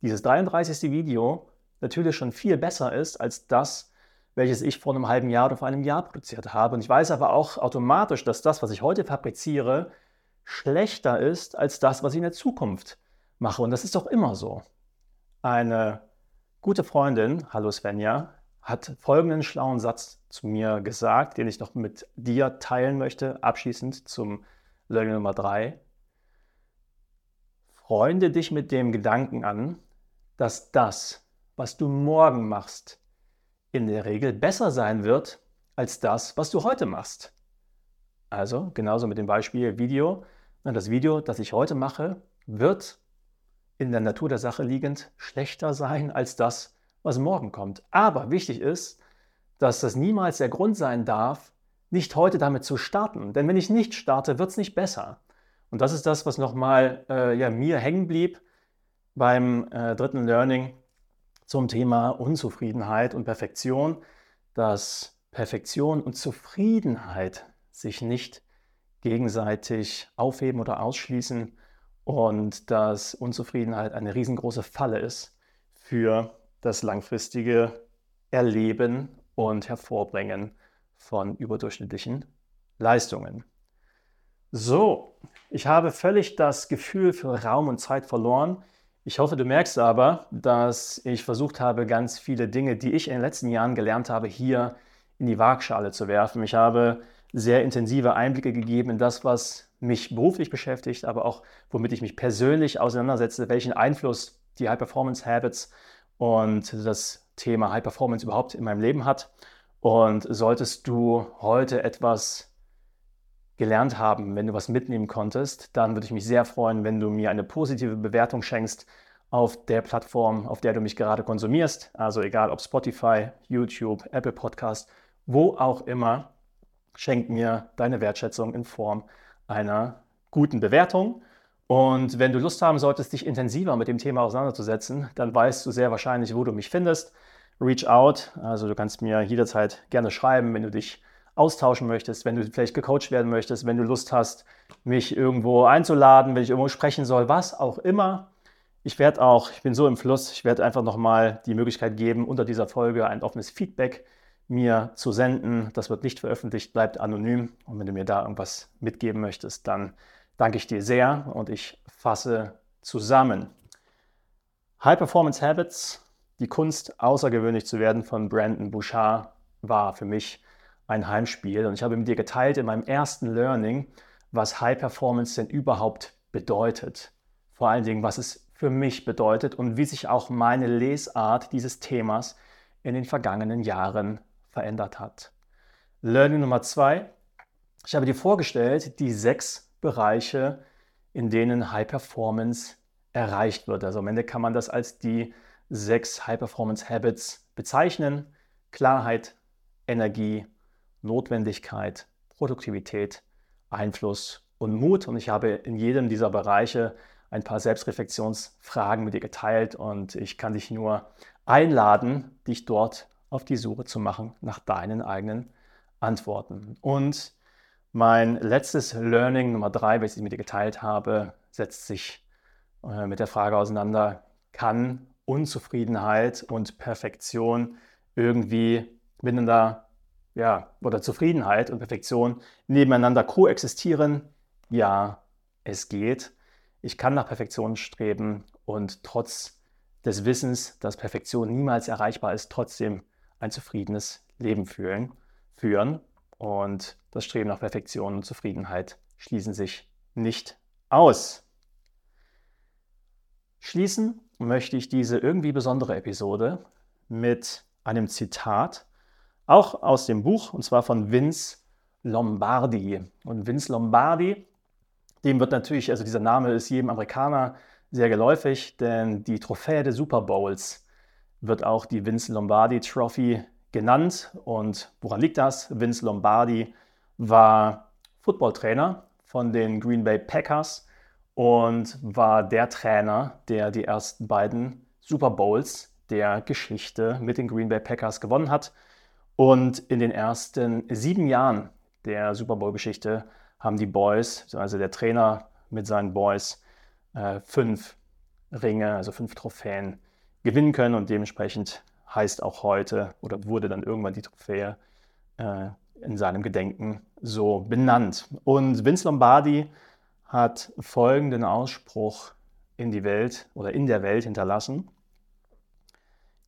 dieses 33. Video natürlich schon viel besser ist als das, welches ich vor einem halben Jahr oder vor einem Jahr produziert habe. Und ich weiß aber auch automatisch, dass das, was ich heute fabriziere, schlechter ist als das, was ich in der Zukunft mache. Und das ist doch immer so. Eine gute Freundin, hallo Svenja, hat folgenden schlauen Satz zu mir gesagt, den ich noch mit dir teilen möchte, abschließend zum Learning Nummer 3. Freunde dich mit dem Gedanken an, dass das, was du morgen machst, in der Regel besser sein wird als das, was du heute machst. Also genauso mit dem Beispiel Video. Das Video, das ich heute mache, wird in der Natur der Sache liegend schlechter sein als das, was morgen kommt. Aber wichtig ist, dass das niemals der Grund sein darf, nicht heute damit zu starten. Denn wenn ich nicht starte, wird es nicht besser. Und das ist das, was nochmal äh, ja, mir hängen blieb beim äh, dritten Learning zum Thema Unzufriedenheit und Perfektion, dass Perfektion und Zufriedenheit sich nicht gegenseitig aufheben oder ausschließen und dass Unzufriedenheit eine riesengroße Falle ist für das langfristige Erleben und Hervorbringen von überdurchschnittlichen Leistungen. So, ich habe völlig das Gefühl für Raum und Zeit verloren. Ich hoffe, du merkst aber, dass ich versucht habe, ganz viele Dinge, die ich in den letzten Jahren gelernt habe, hier in die Waagschale zu werfen. Ich habe sehr intensive Einblicke gegeben in das, was mich beruflich beschäftigt, aber auch womit ich mich persönlich auseinandersetze, welchen Einfluss die High Performance Habits und das Thema High Performance überhaupt in meinem Leben hat. Und solltest du heute etwas gelernt haben, wenn du was mitnehmen konntest, dann würde ich mich sehr freuen, wenn du mir eine positive Bewertung schenkst auf der Plattform, auf der du mich gerade konsumierst. Also egal ob Spotify, YouTube, Apple Podcast, wo auch immer, schenk mir deine Wertschätzung in Form einer guten Bewertung. Und wenn du Lust haben solltest, dich intensiver mit dem Thema auseinanderzusetzen, dann weißt du sehr wahrscheinlich, wo du mich findest. Reach out, also du kannst mir jederzeit gerne schreiben, wenn du dich austauschen möchtest, wenn du vielleicht gecoacht werden möchtest, wenn du Lust hast, mich irgendwo einzuladen, wenn ich irgendwo sprechen soll, was auch immer. Ich werde auch, ich bin so im Fluss, ich werde einfach nochmal die Möglichkeit geben, unter dieser Folge ein offenes Feedback mir zu senden. Das wird nicht veröffentlicht, bleibt anonym. Und wenn du mir da irgendwas mitgeben möchtest, dann danke ich dir sehr und ich fasse zusammen. High Performance Habits, die Kunst, außergewöhnlich zu werden von Brandon Bouchard, war für mich ein Heimspiel. Und ich habe mit dir geteilt in meinem ersten Learning, was High Performance denn überhaupt bedeutet. Vor allen Dingen, was es für mich bedeutet und wie sich auch meine Lesart dieses Themas in den vergangenen Jahren verändert hat. Learning Nummer zwei. Ich habe dir vorgestellt, die sechs Bereiche, in denen High Performance erreicht wird. Also am Ende kann man das als die sechs High Performance Habits bezeichnen. Klarheit, Energie, Notwendigkeit, Produktivität, Einfluss und Mut. Und ich habe in jedem dieser Bereiche ein paar Selbstreflexionsfragen mit dir geteilt und ich kann dich nur einladen, dich dort auf die Suche zu machen nach deinen eigenen Antworten. Und mein letztes Learning Nummer drei, welches ich mit dir geteilt habe, setzt sich äh, mit der Frage auseinander, kann Unzufriedenheit und Perfektion irgendwie miteinander, ja, oder Zufriedenheit und Perfektion nebeneinander koexistieren? Ja, es geht. Ich kann nach Perfektion streben und trotz des Wissens, dass Perfektion niemals erreichbar ist, trotzdem ein zufriedenes Leben fühlen, führen. Und das Streben nach Perfektion und Zufriedenheit schließen sich nicht aus. Schließen möchte ich diese irgendwie besondere Episode mit einem Zitat, auch aus dem Buch, und zwar von Vince Lombardi. Und Vince Lombardi, dem wird natürlich, also dieser Name ist jedem Amerikaner sehr geläufig, denn die Trophäe des Super Bowls wird auch die Vince Lombardi Trophy genannt. Und woran liegt das? Vince Lombardi war Footballtrainer von den Green Bay Packers und war der Trainer, der die ersten beiden Super Bowls der Geschichte mit den Green Bay Packers gewonnen hat. Und in den ersten sieben Jahren der Super Bowl-Geschichte haben die Boys, also der Trainer mit seinen Boys, äh, fünf Ringe, also fünf Trophäen gewinnen können und dementsprechend heißt auch heute oder wurde dann irgendwann die Trophäe äh, in seinem Gedenken so benannt. Und Vince Lombardi hat folgenden Ausspruch in die Welt oder in der Welt hinterlassen.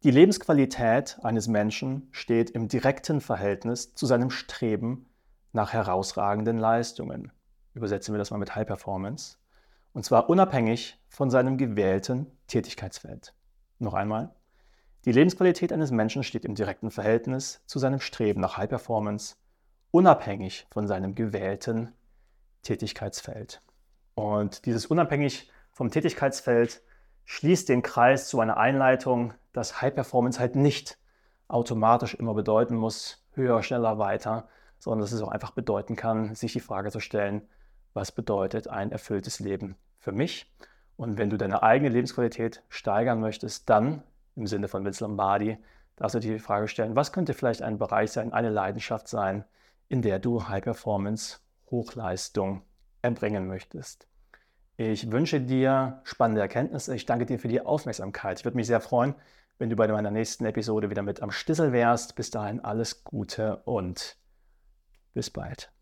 Die Lebensqualität eines Menschen steht im direkten Verhältnis zu seinem Streben nach herausragenden Leistungen. Übersetzen wir das mal mit High Performance. Und zwar unabhängig von seinem gewählten Tätigkeitsfeld. Noch einmal. Die Lebensqualität eines Menschen steht im direkten Verhältnis zu seinem Streben nach High Performance, unabhängig von seinem gewählten Tätigkeitsfeld. Und dieses unabhängig vom Tätigkeitsfeld schließt den Kreis zu einer Einleitung, dass High Performance halt nicht automatisch immer bedeuten muss, höher, schneller, weiter, sondern dass es auch einfach bedeuten kann, sich die Frage zu stellen, was bedeutet ein erfülltes Leben für mich und wenn du deine eigene Lebensqualität steigern möchtest, dann im Sinne von Vince Lombardi, darfst du dir die Frage stellen, was könnte vielleicht ein Bereich sein, eine Leidenschaft sein, in der du High Performance, Hochleistung erbringen möchtest. Ich wünsche dir spannende Erkenntnisse. Ich danke dir für die Aufmerksamkeit. Ich würde mich sehr freuen, wenn du bei meiner nächsten Episode wieder mit am Stissel wärst. Bis dahin alles Gute und bis bald.